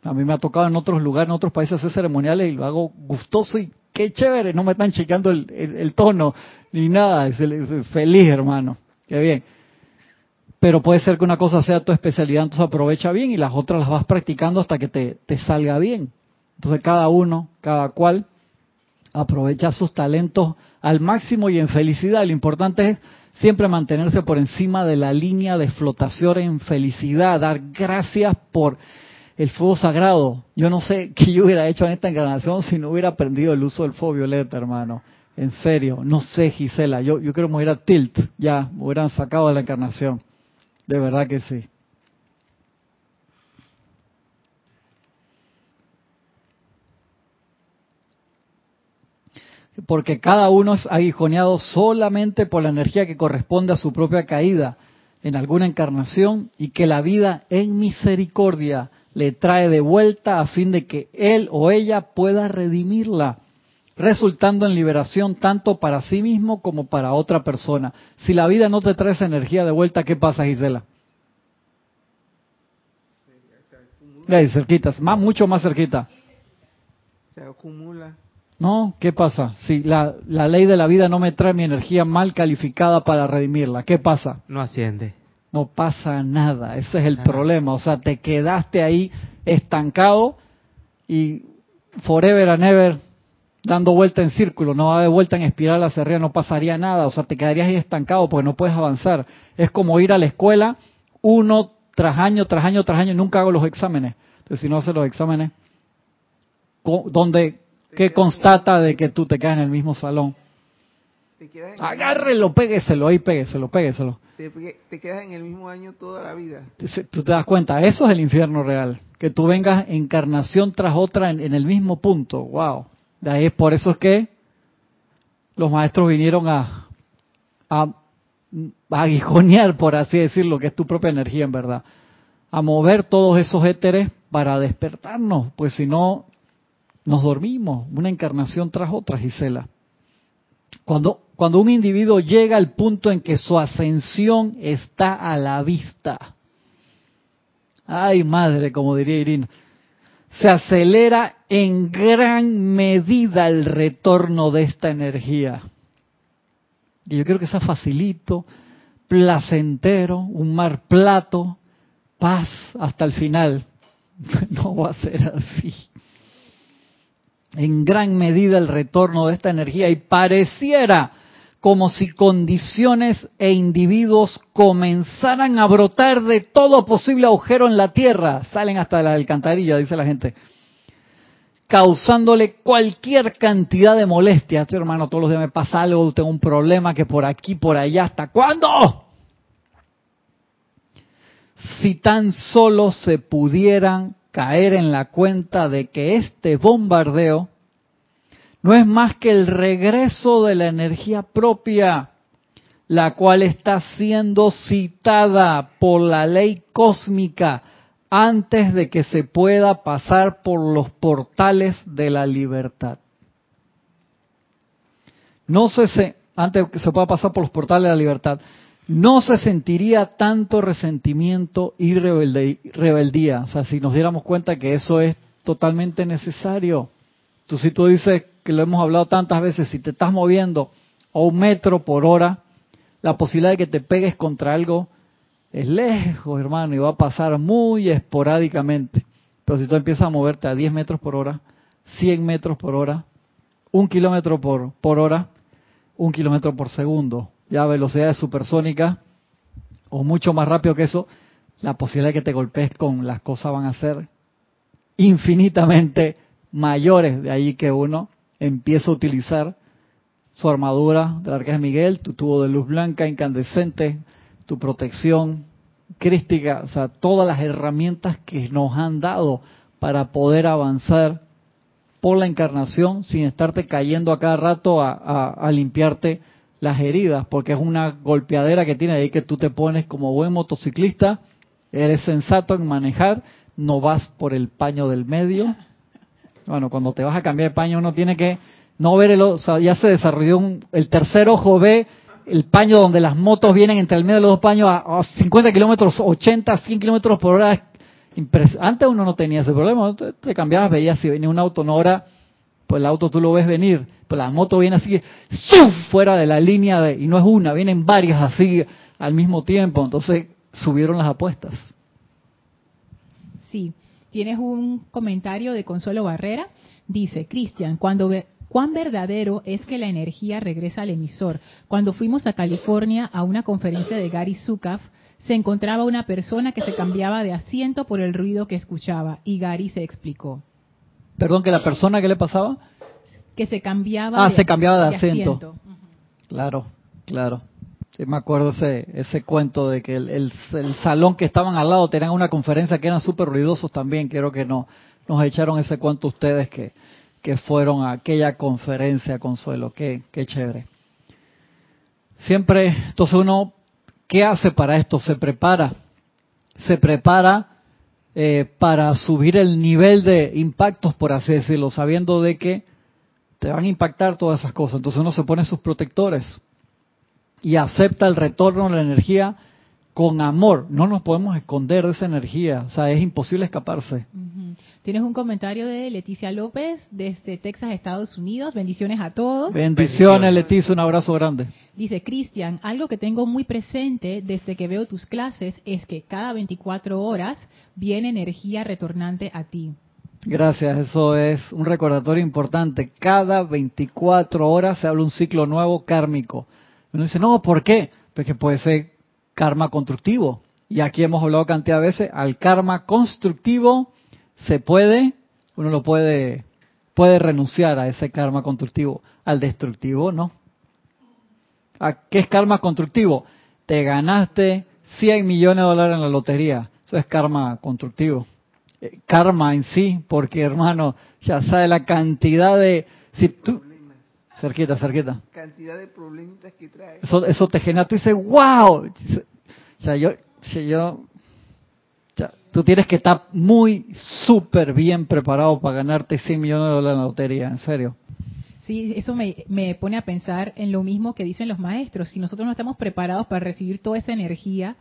[SPEAKER 1] A mí me ha tocado en otros lugares, en otros países hacer ceremoniales y lo hago gustoso y qué chévere, no me están checando el, el, tono ni nada, es, feliz hermano, qué bien. Pero puede ser que una cosa sea tu especialidad, entonces aprovecha bien y las otras las vas practicando hasta que te, te salga bien. Entonces cada uno, cada cual, aprovecha sus talentos al máximo y en felicidad. Lo importante es siempre mantenerse por encima de la línea de flotación en felicidad, dar gracias por el fuego sagrado. Yo no sé *laughs* qué yo hubiera hecho en esta encarnación si no hubiera aprendido el uso del fuego violeta, hermano. En serio, no sé, Gisela. Yo, yo creo que me hubiera tilt, ya, me hubieran sacado de la encarnación. De verdad que sí. Porque cada uno es aguijoneado solamente por la energía que corresponde a su propia caída en alguna encarnación y que la vida en misericordia le trae de vuelta a fin de que él o ella pueda redimirla, resultando en liberación tanto para sí mismo como para otra persona. Si la vida no te trae esa energía de vuelta, ¿qué pasa, Gisela? Ahí, cerquita, más, mucho más cerquita.
[SPEAKER 3] Se acumula.
[SPEAKER 1] No, ¿qué pasa? Si la, la ley de la vida no me trae mi energía mal calificada para redimirla, ¿qué pasa?
[SPEAKER 4] No asciende
[SPEAKER 1] no pasa nada. Ese es el problema. O sea, te quedaste ahí estancado y forever and ever dando vuelta en círculo, no va de vuelta en espiral hacia arriba, no pasaría nada. O sea, te quedarías ahí estancado porque no puedes avanzar. Es como ir a la escuela uno tras año, tras año, tras año y nunca hago los exámenes. Entonces, si no haces los exámenes, ¿dónde, ¿qué constata de que tú te quedas en el mismo salón? Agárrelo, pégueselo, ahí pégueselo, pégueselo.
[SPEAKER 3] Te, te, quedas en el mismo año toda la vida.
[SPEAKER 1] Tú te das cuenta, eso es el infierno real. Que tú vengas encarnación tras otra en, el mismo punto. Wow. De ahí es por eso es que los maestros vinieron a, a, a aguijonear, por así decirlo, que es tu propia energía en verdad. A mover todos esos éteres para despertarnos, pues si no, nos dormimos. Una encarnación tras otra, Gisela. Cuando, cuando un individuo llega al punto en que su ascensión está a la vista, ay madre, como diría Irina, se acelera en gran medida el retorno de esta energía. Y yo quiero que sea facilito, placentero, un mar plato, paz hasta el final. *laughs* No va a ser así en gran medida el retorno de esta energía y pareciera como si condiciones e individuos comenzaran a brotar de todo posible agujero en la tierra, salen hasta la alcantarilla, dice la gente, causándole cualquier cantidad de molestias. hermano, todos los días me pasa algo, tengo un problema que por aquí, por allá, ¿hasta cuándo? Si tan solo se pudieran caer en la cuenta de que este bombardeo no es más que el regreso de la energía propia, la cual está siendo citada por la ley cósmica antes de que se pueda pasar por los portales de la libertad. No se, antes de que se pueda pasar por los portales de la libertad, no se sentiría tanto resentimiento y rebeldía. O sea, si nos diéramos cuenta que eso es totalmente necesario. Tú si tú dices que lo hemos hablado tantas veces, si te estás moviendo a un metro por hora, la posibilidad de que te pegues contra algo es lejos, hermano, y va a pasar muy esporádicamente. Pero si tú empiezas a moverte a 10 metros por hora, 100 metros por hora, un kilómetro por, por hora, un kilómetro por segundo, ya a velocidades supersónicas o mucho más rápido que eso, la posibilidad de que te golpees con las cosas van a ser infinitamente mayores. De ahí que uno empieza a utilizar su armadura del Arcángel Miguel, tu tubo de luz blanca incandescente, tu protección crística, o sea, todas las herramientas que nos han dado para poder avanzar por la encarnación sin estarte cayendo a cada rato a, a limpiarte las heridas, porque es una golpeadera que tiene ahí que tú te pones como buen motociclista, eres sensato en manejar, no vas por el paño del medio. Bueno, cuando te vas a cambiar de paño uno tiene que no ver el, o sea, ya se desarrolló un, el tercer ojo ve el paño donde las motos vienen entre el medio de los dos paños a, 50 kilómetros, 80, 100 kilómetros por hora. Antes uno no tenía ese problema, te, cambiabas, veías si venía un auto no hora, pues el auto tú lo ves venir, pues la moto viene así, fuera de la línea de, y no es una, vienen varias así al mismo tiempo, entonces subieron las apuestas.
[SPEAKER 2] Sí, tienes un comentario de Consuelo Barrera, dice, Cristian, cuando cuán verdadero es que la energía regresa al emisor. Cuando fuimos a California a una conferencia de Gary Zukav, se encontraba una persona que se cambiaba de asiento por el ruido que escuchaba y Gary se explicó.
[SPEAKER 1] Perdón, que la persona que le pasaba
[SPEAKER 2] que se cambiaba
[SPEAKER 1] ah, se cambiaba de, asiento. Claro, claro. Me acuerdo ese, ese cuento de que el, salón que estaban al lado tenían una conferencia que eran súper ruidosos también. Quiero que no, nos echaron ese cuento ustedes que, que fueron a aquella conferencia, Consuelo. Qué, qué chévere. Siempre, entonces uno, ¿qué hace para esto? Se prepara. Se prepara eh, para subir el nivel de impactos, por así decirlo, sabiendo de que te van a impactar todas esas cosas. Entonces uno se pone sus protectores y acepta el retorno de la energía con amor. No nos podemos esconder de esa energía, o sea, es imposible escaparse.
[SPEAKER 2] Tienes un comentario de Leticia López desde Texas, Estados Unidos. Bendiciones a todos.
[SPEAKER 1] Bendiciones, Leticia, un abrazo grande.
[SPEAKER 2] Dice Cristian, algo que tengo muy presente desde que veo tus clases es que cada 24 horas viene energía retornante a ti.
[SPEAKER 1] Gracias, eso es un recordatorio importante. Cada 24 horas se habla un ciclo nuevo kármico. Uno dice, no, ¿por qué? Porque puede ser karma constructivo. Y aquí hemos hablado cantidad de veces, al karma constructivo se puede, uno lo puede, puede renunciar a ese karma constructivo. Al destructivo, no. ¿A qué es karma constructivo? Te ganaste 100 millones de dólares en la lotería. Eso es karma constructivo. Eh, karma en sí, porque hermano, ya sabe la cantidad de... Si tú, cerquita, cerquita.
[SPEAKER 3] Cantidad de problemitas que trae.
[SPEAKER 1] Eso, eso te genera, tú dices, wow, o sea, yo, si yo, tú tienes que estar muy, súper bien preparado para ganarte 100 millones de dólares en la lotería, en serio.
[SPEAKER 2] Sí, eso me, me pone a pensar en lo mismo que dicen los maestros. Si nosotros no estamos preparados para recibir toda esa energía,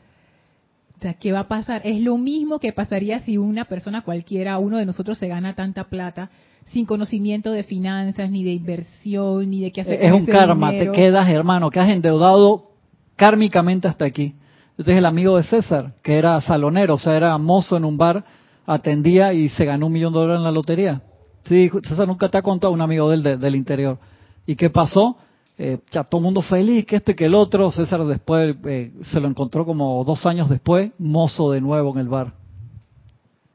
[SPEAKER 2] ¿qué va a pasar? Es lo mismo que pasaría si una persona cualquiera, uno de nosotros se gana tanta plata sin conocimiento de finanzas, ni de inversión, ni de qué hacer.
[SPEAKER 1] Es un karma, te quedas, hermano, quedas endeudado kármicamente hasta aquí. Este es el amigo de César, que era salonero, o sea, era mozo en un bar, atendía y se ganó un millón de dólares en la lotería. Sí, César nunca te ha contado un amigo del, del interior. ¿Y qué pasó? Eh, ya todo el mundo feliz, que esto y que el otro. César después eh, se lo encontró como dos años después, mozo de nuevo en el bar.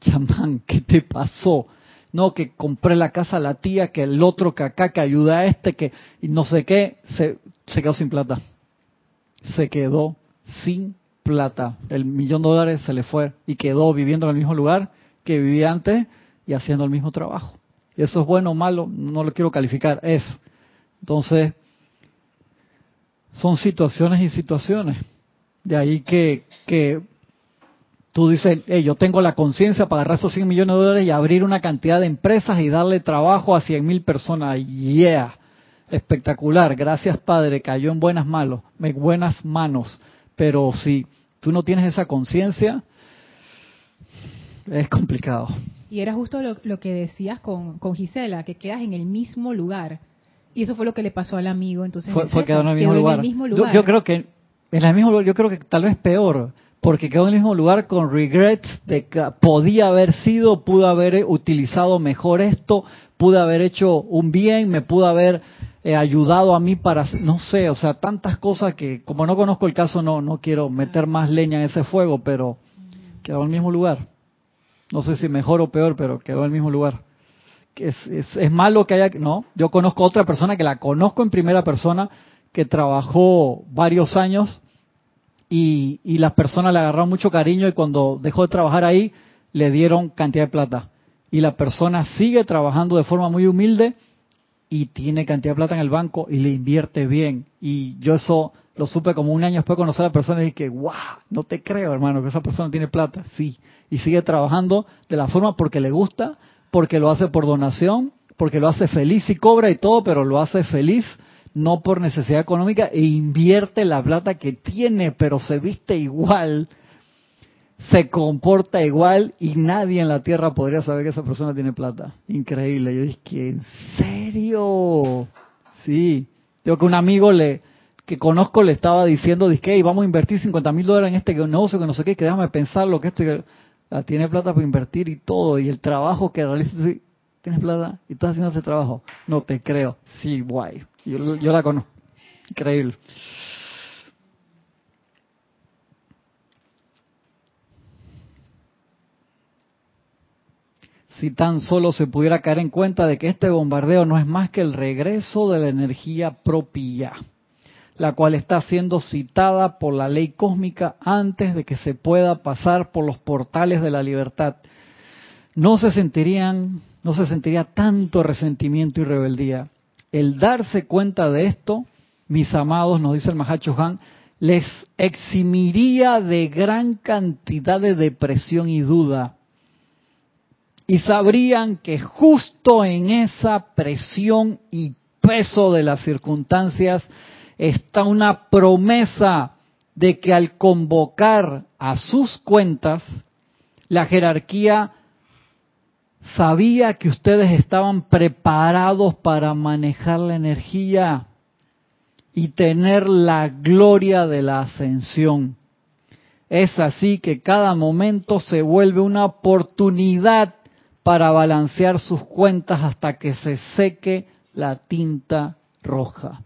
[SPEAKER 1] Chamán, ¿qué te pasó? No, que compré la casa a la tía, que el otro que acá, que ayuda a este, que y no sé qué, se, se quedó sin plata. Se quedó sin plata. El millón de dólares se le fue y quedó viviendo en el mismo lugar que vivía antes y haciendo el mismo trabajo. Eso es bueno o malo, no lo quiero calificar, es. Entonces, son situaciones y situaciones. De ahí que, que tú dices, yo tengo la conciencia para agarrar esos 100 millones de dólares y abrir una cantidad de empresas y darle trabajo a 100 mil personas. Yeah, espectacular. Gracias Padre, cayó en buenas manos, en buenas manos. Pero si tú no tienes esa conciencia, es complicado.
[SPEAKER 2] Y era justo lo, que decías con, con Gisela, que quedas en el mismo lugar. Y eso fue lo que le pasó al amigo. Entonces
[SPEAKER 1] fue, quedó en el mismo, lugar. Yo, creo que en el mismo yo creo que tal vez peor, porque quedó en el mismo lugar con regrets de que podía haber sido, pudo haber utilizado mejor esto, pudo haber hecho un bien, me pudo haber eh, ayudado a mí para, no sé, o sea, tantas cosas que como no conozco el caso no no quiero meter más leña en ese fuego, pero quedó en el mismo lugar. No sé si mejor o peor, pero quedó en el mismo lugar es, es, malo que haya... No, yo conozco otra persona que la conozco en primera persona, que trabajó varios años y, y las personas le agarraron mucho cariño y cuando dejó de trabajar ahí le dieron cantidad de plata. Y la persona sigue trabajando de forma muy humilde y tiene cantidad de plata en el banco y le invierte bien. Y yo eso lo supe como un año después de conocer a la persona y dije, wow, no te creo, hermano, que esa persona tiene plata. Sí, y sigue trabajando de la forma porque le gusta, porque lo hace por donación, porque lo hace feliz y cobra y todo, pero lo hace feliz no por necesidad económica e invierte la plata que tiene, pero se viste igual, se comporta igual y nadie en la tierra podría saber que esa persona tiene plata. Increíble. Yo dije, ¿en serio? Sí. Yo que un amigo le que conozco le estaba diciendo, dije, y vamos a invertir 50 mil dólares en este negocio, que no sé qué, que déjame pensar lo que esto, tiene plata para invertir y todo, y el trabajo que realiza, tienes plata y estás haciendo ese trabajo. No te creo. Sí, guay. Yo, yo la conozco. Increíble. Si tan solo se pudiera caer en cuenta de que este bombardeo no es más que el regreso de la energía propia, la cual está siendo citada por la ley cósmica antes de que se pueda pasar por los portales de la libertad, no se sentirían, no se sentiría tanto resentimiento y rebeldía el darse cuenta de esto, mis amados, nos dice el Mahacho Han, les eximiría de gran cantidad de depresión y duda. Y sabrían que justo en esa presión y peso de las circunstancias está una promesa de que al convocar a sus cuentas, la jerarquía sabía que ustedes estaban preparados para manejar la energía y tener la gloria de la ascensión. Es así que cada momento se vuelve una oportunidad para balancear sus cuentas hasta que se seque la tinta roja.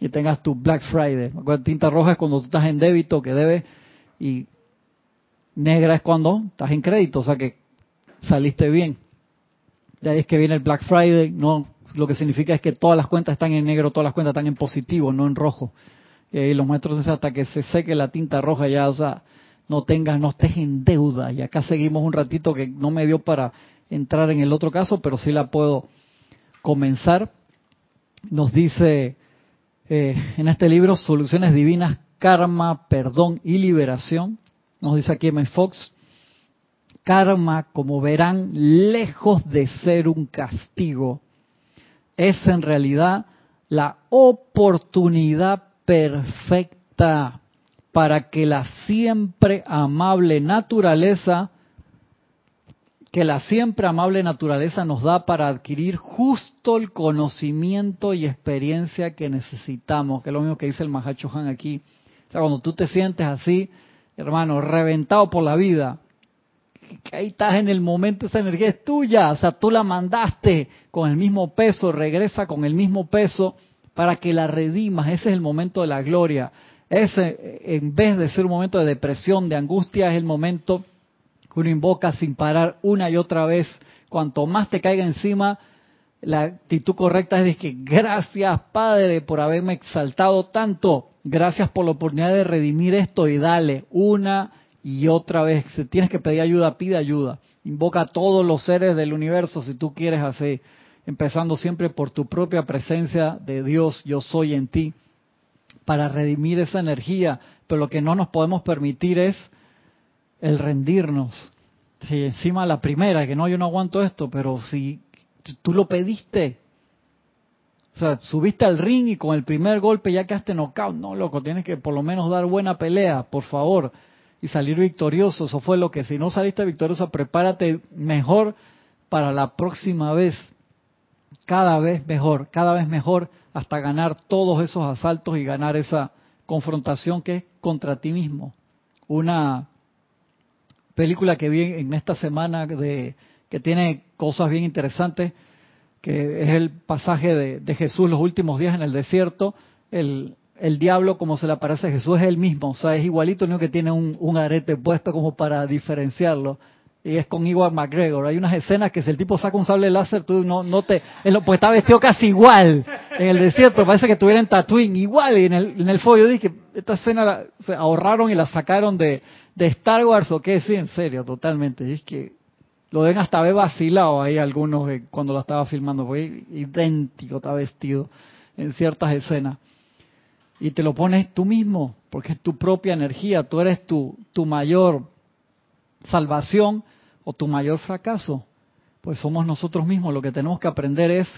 [SPEAKER 1] Y tengas tu Black Friday. Tinta roja es cuando tú estás en débito que debes y negra es cuando estás en crédito, o sea que saliste bien. De ahí es que viene el Black Friday, no, lo que significa es que todas las cuentas están en negro, todas las cuentas están en positivo, no en rojo. Y los maestros dicen hasta que se seque la tinta roja ya, o sea, no tengas, no estés en deuda. Y acá seguimos un ratito que no me dio para entrar en el otro caso, pero sí la puedo comenzar. Nos dice eh, en este libro Soluciones Divinas, Karma, Perdón y Liberación. Nos dice aquí M. Fox, karma, como verán, lejos de ser un castigo, es en realidad la oportunidad perfecta para que la siempre amable naturaleza, que la siempre amable naturaleza nos da para adquirir justo el conocimiento y experiencia que necesitamos, que es lo mismo que dice el Mahacho Han aquí. O sea, cuando tú te sientes así, hermano, reventado por la vida, que ahí estás en el momento, esa energía es tuya, o sea, tú la mandaste con el mismo peso, regresa con el mismo peso para que la redimas, ese es el momento de la gloria. Ese, en vez de ser un momento de depresión, de angustia, es el momento uno invoca sin parar una y otra vez. Cuanto más te caiga encima, la actitud correcta es de que gracias Padre por haberme exaltado tanto, gracias por la oportunidad de redimir esto y dale una y otra vez. Si tienes que pedir ayuda, pide ayuda. Invoca a todos los seres del universo si tú quieres así, empezando siempre por tu propia presencia de Dios, yo soy en ti, para redimir esa energía. Pero lo que no nos podemos permitir es el rendirnos. Si encima la primera, que no, yo no aguanto esto, pero si tú lo pediste, o sea, subiste al ring y con el primer golpe ya quedaste knockout. No, loco, tienes que por lo menos dar buena pelea, por favor y salir victorioso. Eso fue lo que, si no saliste victorioso, prepárate mejor para la próxima vez. Cada vez mejor, cada vez mejor, hasta ganar todos esos asaltos y ganar esa confrontación que es contra ti mismo. Una película que vi en esta semana de que tiene cosas bien interesantes, que es el pasaje de, Jesús los últimos días en el desierto, el, el diablo como se le aparece a Jesús es el mismo, o sea, es igualito, no que tiene un, arete puesto como para diferenciarlo. Y es con Iwan McGregor. Hay unas escenas que si el tipo saca un sable láser, tú no, no te... Pues está vestido casi igual en el desierto. Parece que tuviera en Tatooine igual. Y en el, en el yo dije, esta escena se ahorraron y la sacaron de, de Star Wars o qué. Sí, en serio, totalmente. Y es que Lo ven hasta haber vacilado ahí algunos eh, cuando lo estaba filmando, porque idéntico está vestido en ciertas escenas. Y te lo pones tú mismo, porque es tu propia energía, tú eres tu, tu mayor salvación o tu mayor fracaso. Pues somos nosotros mismos, lo que tenemos que aprender es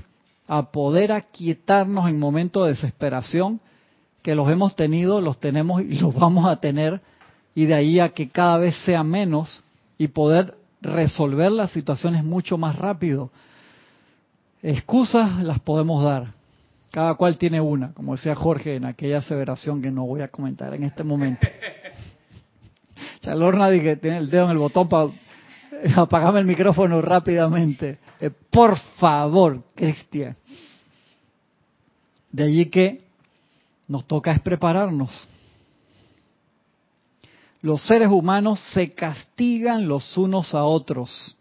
[SPEAKER 1] a poder aquietarnos en momentos de desesperación, que los hemos tenido, los tenemos y los vamos a tener, y de ahí a que cada vez sea menos y poder resolver las situaciones mucho más rápido. Excusas las podemos dar. Cada cual tiene una, como decía Jorge en aquella aseveración que no voy a comentar en este momento. *laughs* Chalorna que tiene el dedo en el botón para *laughs* apagarme el micrófono rápidamente. Eh, por favor, Cristian. De allí que nos toca es prepararnos. Los seres humanos se castigan los unos a otros.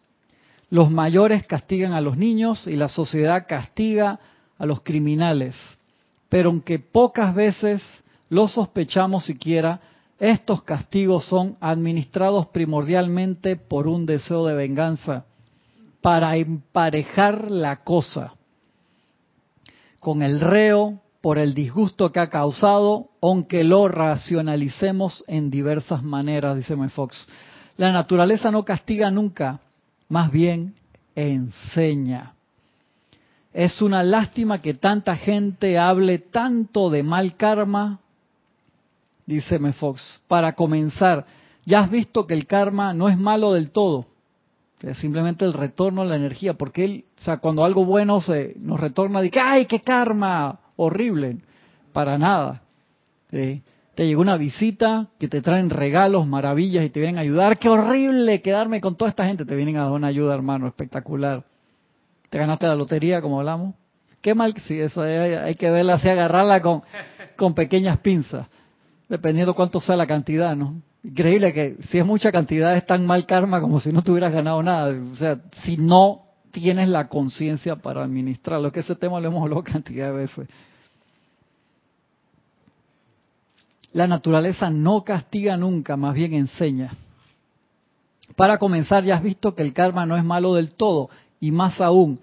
[SPEAKER 1] Los mayores castigan a los niños y la sociedad castiga a los criminales. Pero aunque pocas veces lo sospechamos siquiera, estos castigos son administrados primordialmente por un deseo de venganza, para emparejar la cosa con el reo por el disgusto que ha causado, aunque lo racionalicemos en diversas maneras, dice Fox. La naturaleza no castiga nunca, más bien enseña. Es una lástima que tanta gente hable tanto de mal karma, dice Fox. Para comenzar, ya has visto que el karma no es malo del todo, es simplemente el retorno a la energía, porque él, o sea, cuando algo bueno se nos retorna, dice, ¡ay, qué karma! horrible, para nada. te llegó una visita que te traen regalos, maravillas y te vienen a ayudar. ¡Qué horrible quedarme con toda esta gente! Te vienen a dar una ayuda, hermano, espectacular. Te ganaste la lotería, como hablamos. Qué mal, sí, eso hay, que verla así, agarrarla con, con pequeñas pinzas, dependiendo cuánto sea la cantidad, ¿no? Increíble que si es mucha cantidad es tan mal karma como si no tuvieras ganado nada. O sea, si no tienes la conciencia para administrarlo, que ese tema lo hemos hablado *laughs* cantidad de veces. La naturaleza no castiga nunca, más bien enseña. Para comenzar, ya has visto que el karma no es malo del todo, y más aún,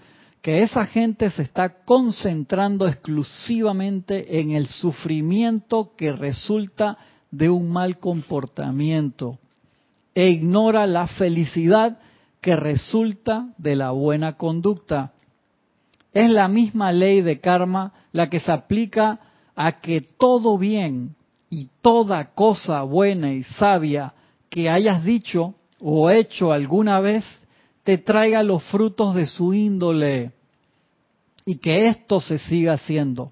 [SPEAKER 1] que esa gente se está concentrando exclusivamente en el sufrimiento que resulta de un mal comportamiento e ignora la felicidad que resulta de la buena conducta. Es la misma ley de karma la que se aplica a que todo bien y toda cosa buena y sabia que hayas dicho o hecho alguna vez te traiga los frutos de su índole y que esto se siga haciendo.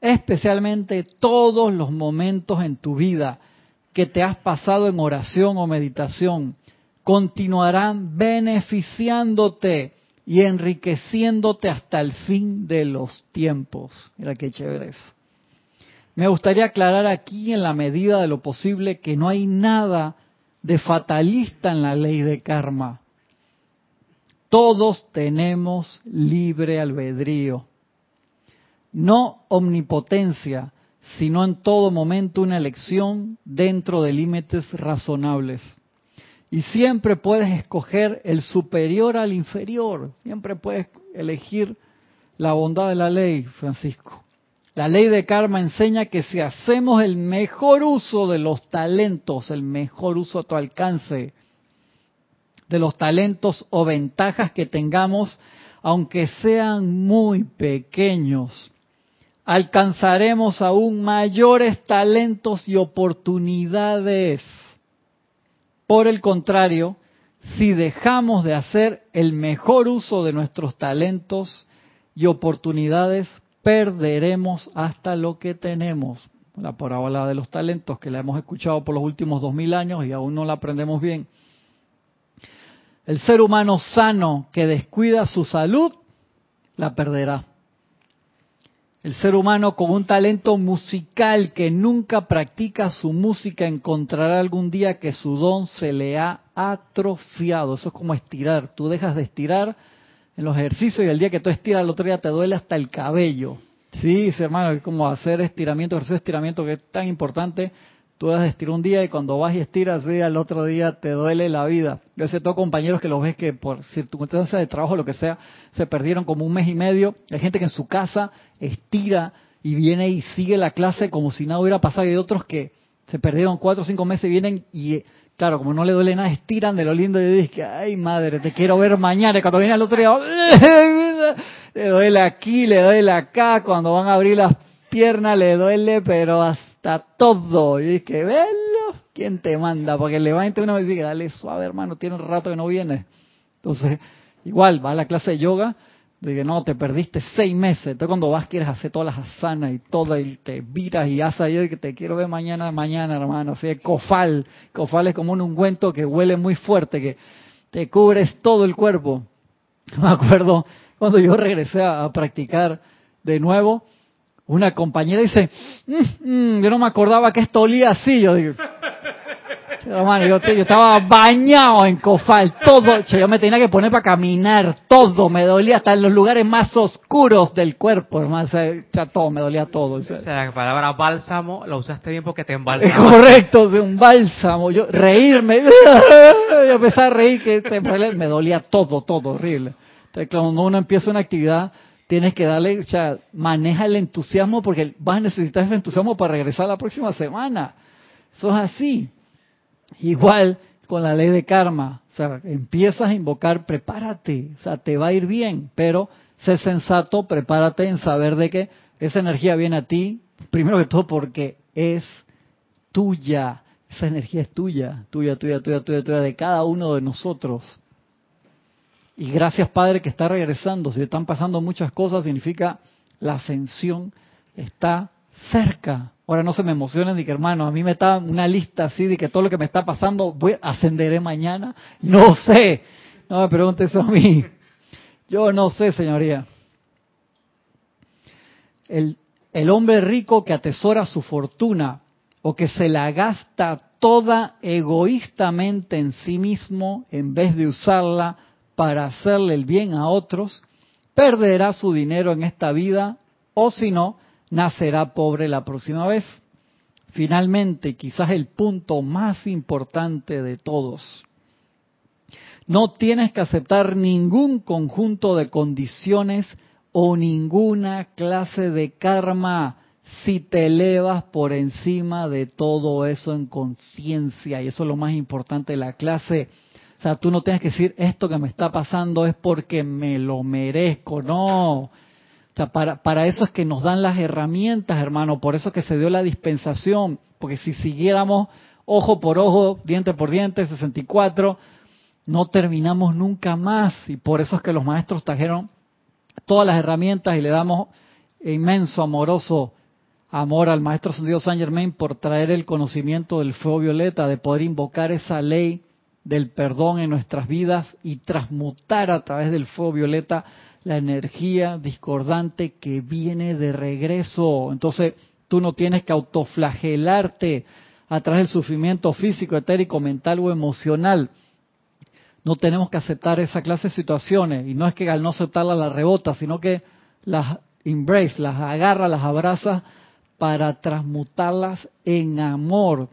[SPEAKER 1] Especialmente todos los momentos en tu vida que te has pasado en oración o meditación continuarán beneficiándote y enriqueciéndote hasta el fin de los tiempos. Mira qué chévere eso. Me gustaría aclarar aquí en la medida de lo posible que no hay nada de fatalista en la ley de karma. Todos tenemos libre albedrío. No omnipotencia, sino en todo momento una elección dentro de límites razonables. Y siempre puedes escoger el superior al inferior. Siempre puedes elegir la bondad de la ley, Francisco. La ley de karma enseña que si hacemos el mejor uso de los talentos, el mejor uso a tu alcance, de los talentos o ventajas que tengamos, aunque sean muy pequeños, alcanzaremos aún mayores talentos y oportunidades. Por el contrario, si dejamos de hacer el mejor uso de nuestros talentos y oportunidades, perderemos hasta lo que tenemos. La parábola de los talentos que la hemos escuchado por los últimos dos mil años y aún no la aprendemos bien. El ser humano sano que descuida su salud, la perderá. El ser humano con un talento musical que nunca practica su música encontrará algún día que su don se le ha atrofiado. Eso es como estirar. Tú dejas de estirar en los ejercicios y el día que tú estiras el otro día te duele hasta el cabello. Sí, hermano, es como hacer estiramiento, ejercicio de estiramiento que es tan importante Tú vas a estirar un día y cuando vas y estiras, sí, al otro día te duele la vida. Yo sé todos compañeros que los ves que por circunstancias de trabajo, lo que sea, se perdieron como un mes y medio. Hay gente que en su casa estira y viene y sigue la clase como si nada hubiera pasado. Y hay otros que se perdieron cuatro o cinco meses y vienen y, claro, como no le duele nada, estiran de lo lindo y dicen, ay madre, te quiero ver mañana. Y cuando viene al otro día, *laughs* le duele aquí, le duele acá. Cuando van a abrir las piernas le duele, pero hasta todo. Y dije, velo, ¿quién te manda? Porque levante una vez y diga, dale suave hermano, tiene un rato que no viene. Entonces, igual, va a la clase de yoga, de no, te perdiste seis meses. Entonces cuando vas quieres hacer todas las asanas y todo, y te viras y haces y que te quiero ver mañana, mañana, hermano. Así es cofal. Cofal es como un ungüento que huele muy fuerte, que te cubres todo el cuerpo. *laughs* Me acuerdo cuando yo regresé a practicar de nuevo, una compañera dice, mm, mm, yo no me acordaba que esto olía así. Yo digo, yo, estaba bañado en cofal, todo, yo me tenía que poner para caminar, todo, me dolía hasta en los lugares más oscuros del cuerpo, hermano, o sea, todo, me dolía todo.
[SPEAKER 4] O sea, la palabra bálsamo la usaste bien porque te embalsamo.
[SPEAKER 1] Correcto, un bálsamo, yo reírme, *laughs* yo empecé a reír que me dolía todo, todo, horrible. Entonces, cuando uno empieza una actividad, tienes que darle, o sea, maneja el entusiasmo porque vas a necesitar ese entusiasmo para regresar la próxima semana. Eso es así. Igual con la ley de karma, o sea, empiezas a invocar, prepárate, o sea, te va a ir bien, pero sé sensato, prepárate en saber de que esa energía viene a ti, primero que todo porque es tuya, esa energía es tuya, tuya, tuya, tuya, tuya, tuya, de cada uno de nosotros. Y gracias Padre que está regresando. Si están pasando muchas cosas, significa la ascensión está cerca. Ahora no se me emocionen de que hermano, a mí me está una lista así de que todo lo que me está pasando, voy ascenderé mañana. No sé. No me preguntes a mí. Yo no sé, señoría. El hombre rico que atesora su fortuna o que se la gasta toda egoístamente en sí mismo en vez de usarla para hacerle el bien a otros, perderá su dinero en esta vida o si no, nacerá pobre la próxima vez. Finalmente, quizás el punto más importante de todos. No tienes que aceptar ningún conjunto de condiciones o ninguna clase de karma si te elevas por encima de todo eso en conciencia. Y eso es lo más importante de la clase o sea, tú no tienes que decir, esto que me está pasando es porque me lo merezco, no. O sea, para, para eso es que nos dan las herramientas, hermano, por eso es que se dio la dispensación, porque si siguiéramos ojo por ojo, diente por diente, 64, no terminamos nunca más. Y por eso es que los maestros trajeron todas las herramientas y le damos inmenso, amoroso amor al maestro Sendido San Germain por traer el conocimiento del fuego violeta, de poder invocar esa ley del perdón en nuestras vidas y transmutar a través del fuego violeta la energía discordante que viene de regreso. Entonces, tú no tienes que autoflagelarte a través del sufrimiento físico, etérico, mental o emocional. No tenemos que aceptar esa clase de situaciones. Y no es que al no aceptarlas las rebota, sino que las embrace, las agarra, las abraza para transmutarlas en amor.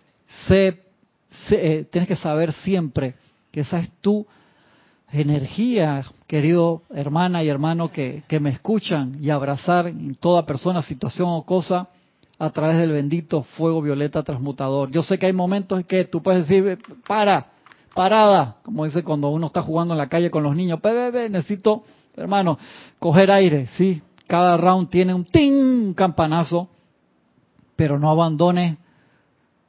[SPEAKER 1] Eh, tienes que saber siempre que esa es tu energía, querido hermana y hermano que, que me escuchan, y abrazar en toda persona, situación o cosa a través del bendito fuego violeta transmutador. Yo sé que hay momentos en que tú puedes decir, para, parada, como dice cuando uno está jugando en la calle con los niños, bebé, necesito, hermano, coger aire, sí, cada round tiene un ting, un campanazo, pero no abandones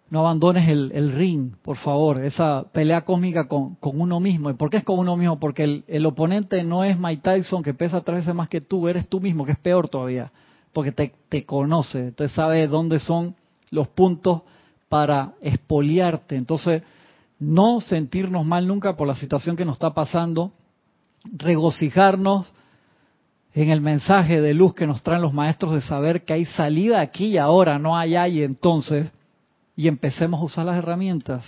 [SPEAKER 1] no abandones el, ring, por favor, esa pelea cósmica con, uno mismo. ¿Y por qué es con uno mismo? Porque el, oponente no es Mike Tyson, que pesa tres veces más que tú, eres tú mismo, que es peor todavía, porque te, te conoce, entonces sabe dónde son los puntos para expoliarte. Entonces, no sentirnos mal nunca por la situación que nos está pasando, regocijarnos en el mensaje de luz que nos traen los maestros de saber que hay salida aquí y ahora, no allá y entonces y empecemos a usar las herramientas.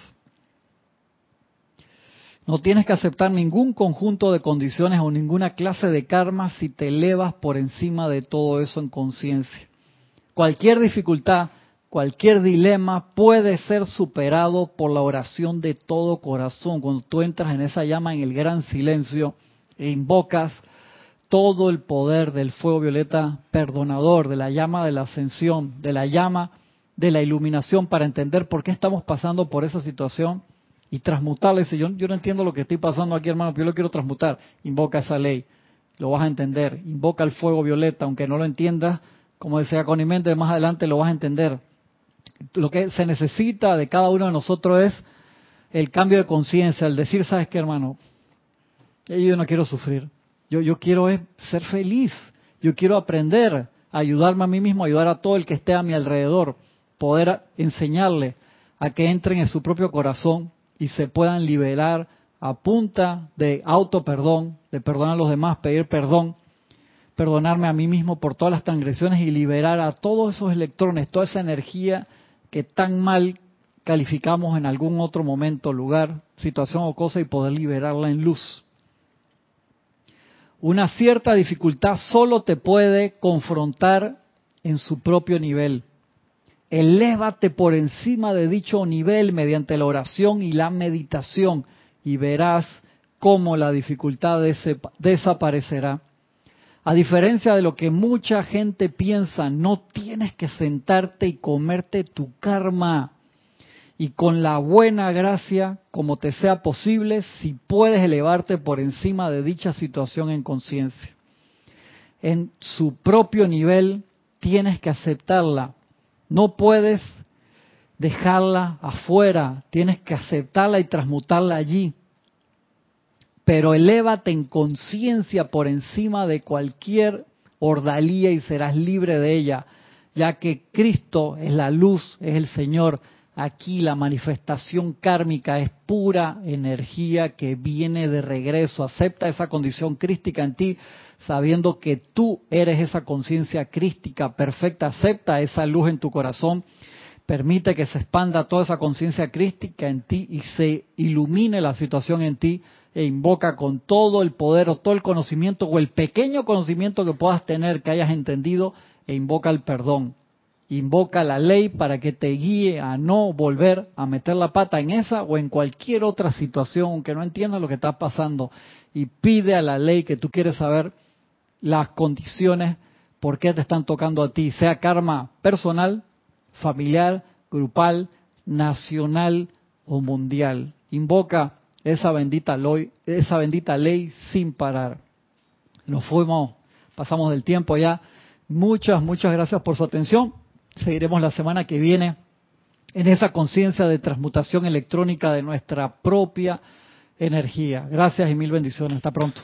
[SPEAKER 1] No tienes que aceptar ningún conjunto de condiciones o ninguna clase de karma si te elevas por encima de todo eso en conciencia. Cualquier dificultad cualquier dilema puede ser superado por la oración de todo corazón. Cuando tú entras en esa llama en el gran silencio e invocas todo el poder del fuego violeta perdonador, de la llama de la ascensión, de la llama de la iluminación para entender por qué estamos pasando por esa situación y transmutarla. Dice, yo, no entiendo lo que estoy pasando aquí, hermano, pero yo lo quiero transmutar. Invoca esa ley, lo vas a entender. Invoca el fuego violeta, aunque no lo entiendas, como decía Connie Méndez, más adelante lo vas a entender. Lo que se necesita de cada uno de nosotros es el cambio de conciencia, el decir, ¿sabes qué, hermano? Yo no quiero sufrir. Yo, yo quiero ser feliz. Yo quiero aprender, a ayudarme a mí mismo, ayudar a todo el que esté a mi alrededor, poder enseñarle a que entren en su propio corazón y se puedan liberar a punta de auto perdón, de perdonar a los demás, pedir perdón, perdonarme a mí mismo por todas las transgresiones y liberar a todos esos electrones, toda esa energía que tan mal calificamos en algún otro momento, lugar, situación o cosa y poder liberarla en luz. Una cierta dificultad solo te puede confrontar en su propio nivel. Elévate por encima de dicho nivel mediante la oración y la meditación y verás cómo la dificultad desaparecerá. A diferencia de lo que mucha gente piensa, no tienes que sentarte y comerte tu karma. Y con la buena gracia, como te sea posible, si puedes elevarte por encima de dicha situación en conciencia. En su propio nivel, tienes que aceptarla no puedes dejarla afuera, tienes que aceptarla y transmutarla allí. Pero elévate en conciencia por encima de cualquier ordalía y serás libre de ella, ya que Cristo es la luz, es el Señor. Aquí la manifestación kármica es pura energía que viene de regreso. Acepta esa condición crística en ti sabiendo que tú eres esa conciencia crística perfecta, acepta esa luz en tu corazón, permite que se expanda toda esa conciencia crística en ti y se ilumine la situación en ti e invoca con todo el poder o todo el conocimiento o el pequeño conocimiento que puedas tener, que hayas entendido, e invoca el perdón. Invoca la ley para que te guíe a no volver a meter la pata en esa o en cualquier otra situación, aunque no entiendas lo que está pasando. Y pide a la ley que tú quieres saber las condiciones por qué te están tocando a ti, sea karma personal, familiar, grupal, nacional o mundial. Invoca esa bendita, ley, esa bendita ley sin parar. Nos fuimos, pasamos del tiempo ya. Muchas, muchas gracias por su atención. Seguiremos la semana que viene en esa conciencia de transmutación electrónica de nuestra propia energía. Gracias y mil bendiciones. Hasta pronto.